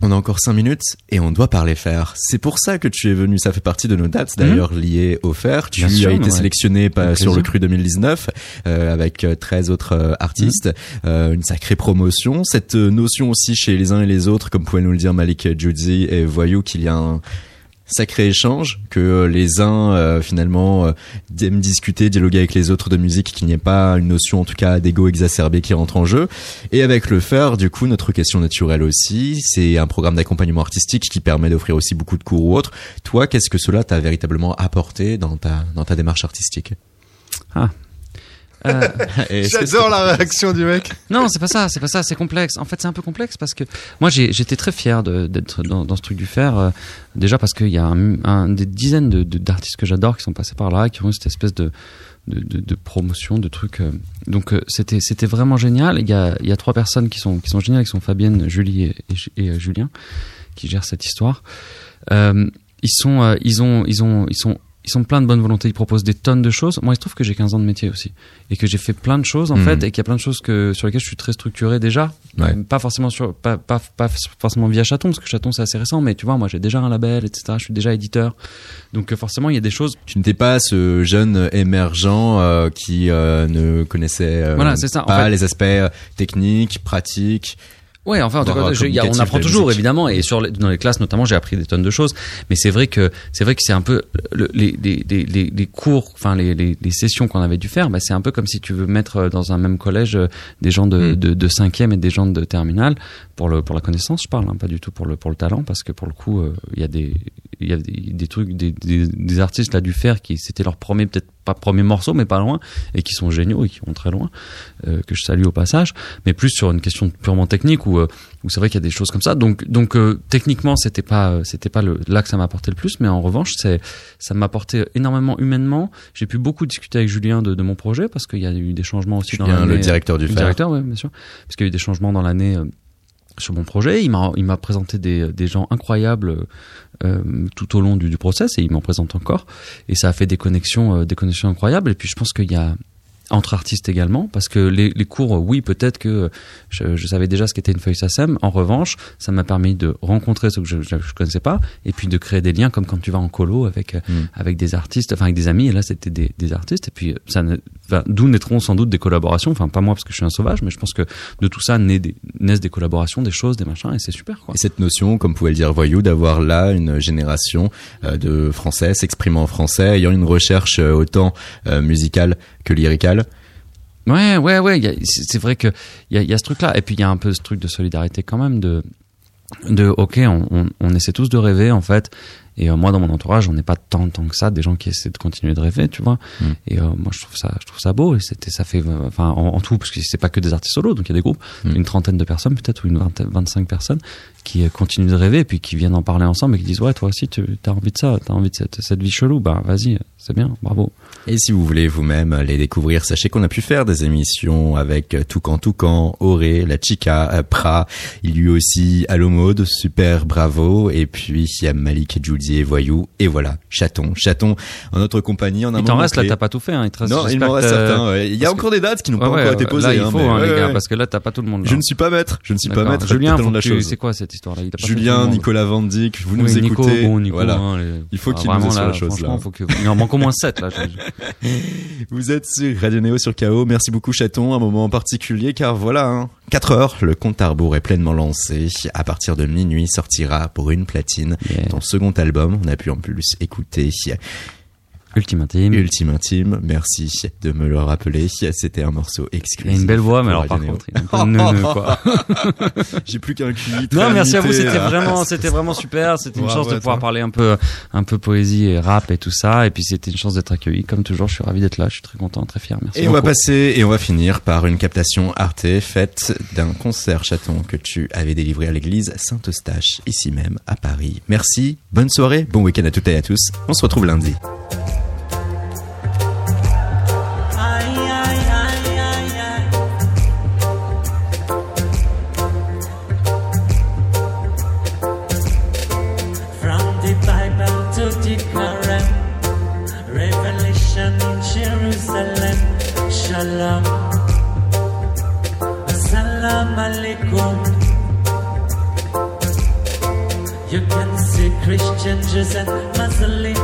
B: On a encore cinq minutes et on doit parler fer. C'est pour ça que tu es venu. Ça fait partie de nos dates d'ailleurs liées au fer. Tu
C: Bien sûr,
B: as été
C: ouais.
B: sélectionné sur le cru 2019 euh, avec euh, 13 autres euh, artistes. Euh, une sacrée promotion. Cette euh, notion aussi chez les uns et les autres, comme pouvait nous le dire Malik Judy et Voyou, qu'il y a un sacré échange, que euh, les uns euh, finalement euh, aiment discuter, dialoguer avec les autres de musique, qu'il n'y ait pas une notion en tout cas d'ego exacerbé qui rentre en jeu. Et avec le faire, du coup, notre question naturelle aussi, c'est un programme d'accompagnement artistique qui permet d'offrir aussi beaucoup de cours ou autres. Toi, qu'est-ce que cela t'a véritablement apporté dans ta dans ta démarche artistique?
C: Euh,
E: J'adore la réaction du mec.
C: Non, c'est pas ça, c'est pas ça, c'est complexe. En fait, c'est un peu complexe parce que moi, j'étais très fier d'être dans, dans ce truc du fer. euh, déjà parce qu'il y a un, un- des dizaines de- de- d'artistes que j'adore qui sont passés par là, qui ont eu cette espèce de de, de, de promotion, de trucs. euh. Donc c'était c'était vraiment génial. Il y a il y a trois personnes qui sont qui sont géniales, qui sont Fabienne, Julie et, et, Ju- et, Julien, qui gèrent cette histoire. Euh, ils sont ils ont ils ont ils sont ils sont pleins de bonne volonté, ils proposent des tonnes de choses. Moi, il se trouve que j'ai 15 ans de métier aussi et que j'ai fait plein de choses en
B: Mhm.
C: fait et qu'il y a plein de choses que sur lesquelles je suis très structuré déjà.
B: Ouais.
C: Euh, Pas forcément sur pas, pas pas forcément via Chaton parce que Chaton c'est assez récent, mais tu vois, moi j'ai déjà un label, etc. Je suis déjà éditeur, donc euh, forcément il y a des choses.
B: tu n'étais pas ce jeune émergent euh, qui euh, ne connaissait euh,
C: Voilà, en
B: pas
C: fait.
B: les aspects techniques, pratiques.
C: Ouais, enfin, en tout cas,
B: euh,
C: je- il y a- on apprend toujours évidemment, et sur les- dans les classes notamment, j'ai appris des tonnes de choses. Mais c'est vrai que c'est vrai que c'est un peu le- les, les, les, les, cours, enfin les, les, sessions qu'on avait dû faire. Bah, c'est un peu comme si tu veux mettre euh, dans un même collège euh, des gens de,
B: Mm.
C: de, de cinquième et des gens de terminale pour le pour la connaissance. Je parle, hein, pas du tout pour le pour le talent, parce que pour le coup, euh, il y a des il y a des, des trucs, des, des, des artistes là du faire qui c'était leur premier peut-être pas premier morceau, mais pas loin, et qui sont géniaux et qui vont très loin, euh, que je salue au passage. Mais plus sur une question purement technique où euh, où c'est vrai qu'il y a des choses comme ça. Donc, donc euh, techniquement, c'était pas, c'était pas le, là que ça m'a apporté le plus, mais en revanche, c'est, ça m'a apporté énormément humainement. J'ai pu beaucoup discuter avec Julien de, de mon projet parce qu'il y a eu des changements aussi dans
B: Julien,
C: l'année.
B: le directeur du
C: Le directeur, oui, bien sûr, parce qu'il y a eu des changements dans l'année. euh, sur mon projet, il m'a présenté des, des gens incroyables euh, tout au long du, du process et il m'en présente encore. Et ça a fait des connexions euh, des connexions incroyables. Et puis je pense qu'il y a entre artistes également parce que les, les cours oui peut-être que je, je savais déjà ce qu'était une feuille SACEM en revanche ça m'a permis de rencontrer ceux que je, je connaissais pas et puis de créer des liens comme quand tu vas en colo avec euh,
B: Mm.
C: avec des artistes enfin avec des amis et là c'était des, des artistes et puis euh, ça ne- enfin, d'où naîtront sans doute des collaborations enfin pas moi parce que je suis un sauvage mais je pense que de tout ça naît des, naissent des collaborations des choses des machins et c'est super quoi
B: Et cette notion, comme pouvait le dire Voyou, d'avoir là une génération euh, de Français s'exprimant en français, ayant une recherche euh, autant euh, musicale que lyricale.
C: Ouais, ouais, ouais. C'est vrai que il y a, ce truc-là, et puis il y a un peu ce truc de solidarité quand même, de, de ok, on, on essaie tous de rêver en fait. Et euh, moi, dans mon entourage, on n'est pas tant, tant que ça des gens qui essaient de continuer de rêver, tu vois.
B: Mm.
C: Et euh, moi, je trouve ça, je trouve ça beau. Et c'était, ça fait, euh, enfin, en, en tout, parce que c'est pas que des artistes solos, donc il y a des groupes,
B: Mm.
C: une trentaine de personnes peut-être ou une vingtaine, 25 personnes qui continuent de rêver, et puis qui viennent en parler ensemble et qui disent ouais, toi aussi, tu as envie de ça, t'as envie de cette, cette vie chelou, bah vas-y, c'est bien, bravo.
B: Et si vous voulez vous-même les découvrir, sachez qu'on a pu faire des émissions avec Toucan Toucan, Auré, La Chica, Pra. Il y a eu aussi Allo Mode, super bravo. Et puis il y a Malik Judy et Voyou. Et voilà, Chaton. Chaton en notre compagnie. En un
C: Il t'en
B: moment
C: reste là,
B: clé.
C: t'as pas tout fait, hein. Il te reste,
B: Non, il m'en reste
C: que-
B: certains. ouais. Il y a encore des dates qui n'ont
C: Ouais,
B: pas
C: ouais,
B: encore été
C: là,
B: posées.
C: il
B: hein,
C: faut,
B: mais
C: hein,
B: ouais,
C: les gars, parce que là, t'as pas tout le monde. là.
B: Je ne suis pas maître. Je ne suis pas maître.
C: Julien, que c'est quoi cette histoire-là? Il
B: Julien. Nicolas Van Dyck, vous
C: Oui,
B: nous
C: Nico,
B: écoutez.
C: bon, Nico,
B: voilà.
C: hein, les-
B: Il faut
C: Ah,
B: qu'il nous aide sur
C: là,
B: la chose, là.
C: faut que- Il en manque au moins 7 là.
B: Vous êtes sur Radio Néo sur KO. Merci beaucoup Chaton, un moment en particulier car voilà, hein, 4 heures, le compte à rebours est pleinement lancé. À partir de minuit sortira pour une platine
C: Yeah.
B: ton second album. On a pu en plus écouter
C: Ultime Team.
B: Ultime Intime. Merci de me le rappeler. C'était un morceau
C: Il
B: exclusif.
C: a une belle voix, mais alors par contre, il un peu neuneux, quoi.
B: J'ai plus qu'un QI.
C: Non, merci à vous, c'était vraiment, c'était vraiment super. C'était une chance de pouvoir parler un peu, un peu poésie et rap et tout ça. Et puis c'était une chance d'être accueilli. Comme toujours, je suis ravi d'être là. Je suis très content, très fier. Merci.
B: Et on va passer et on va finir par une captation Arte faite d'un concert chaton que tu avais délivré à l'église Saint-Eustache, ici même à Paris. Merci, bonne soirée, bon week-end à toutes et à tous. On se retrouve lundi.
D: You can see Christian Jews and Muslim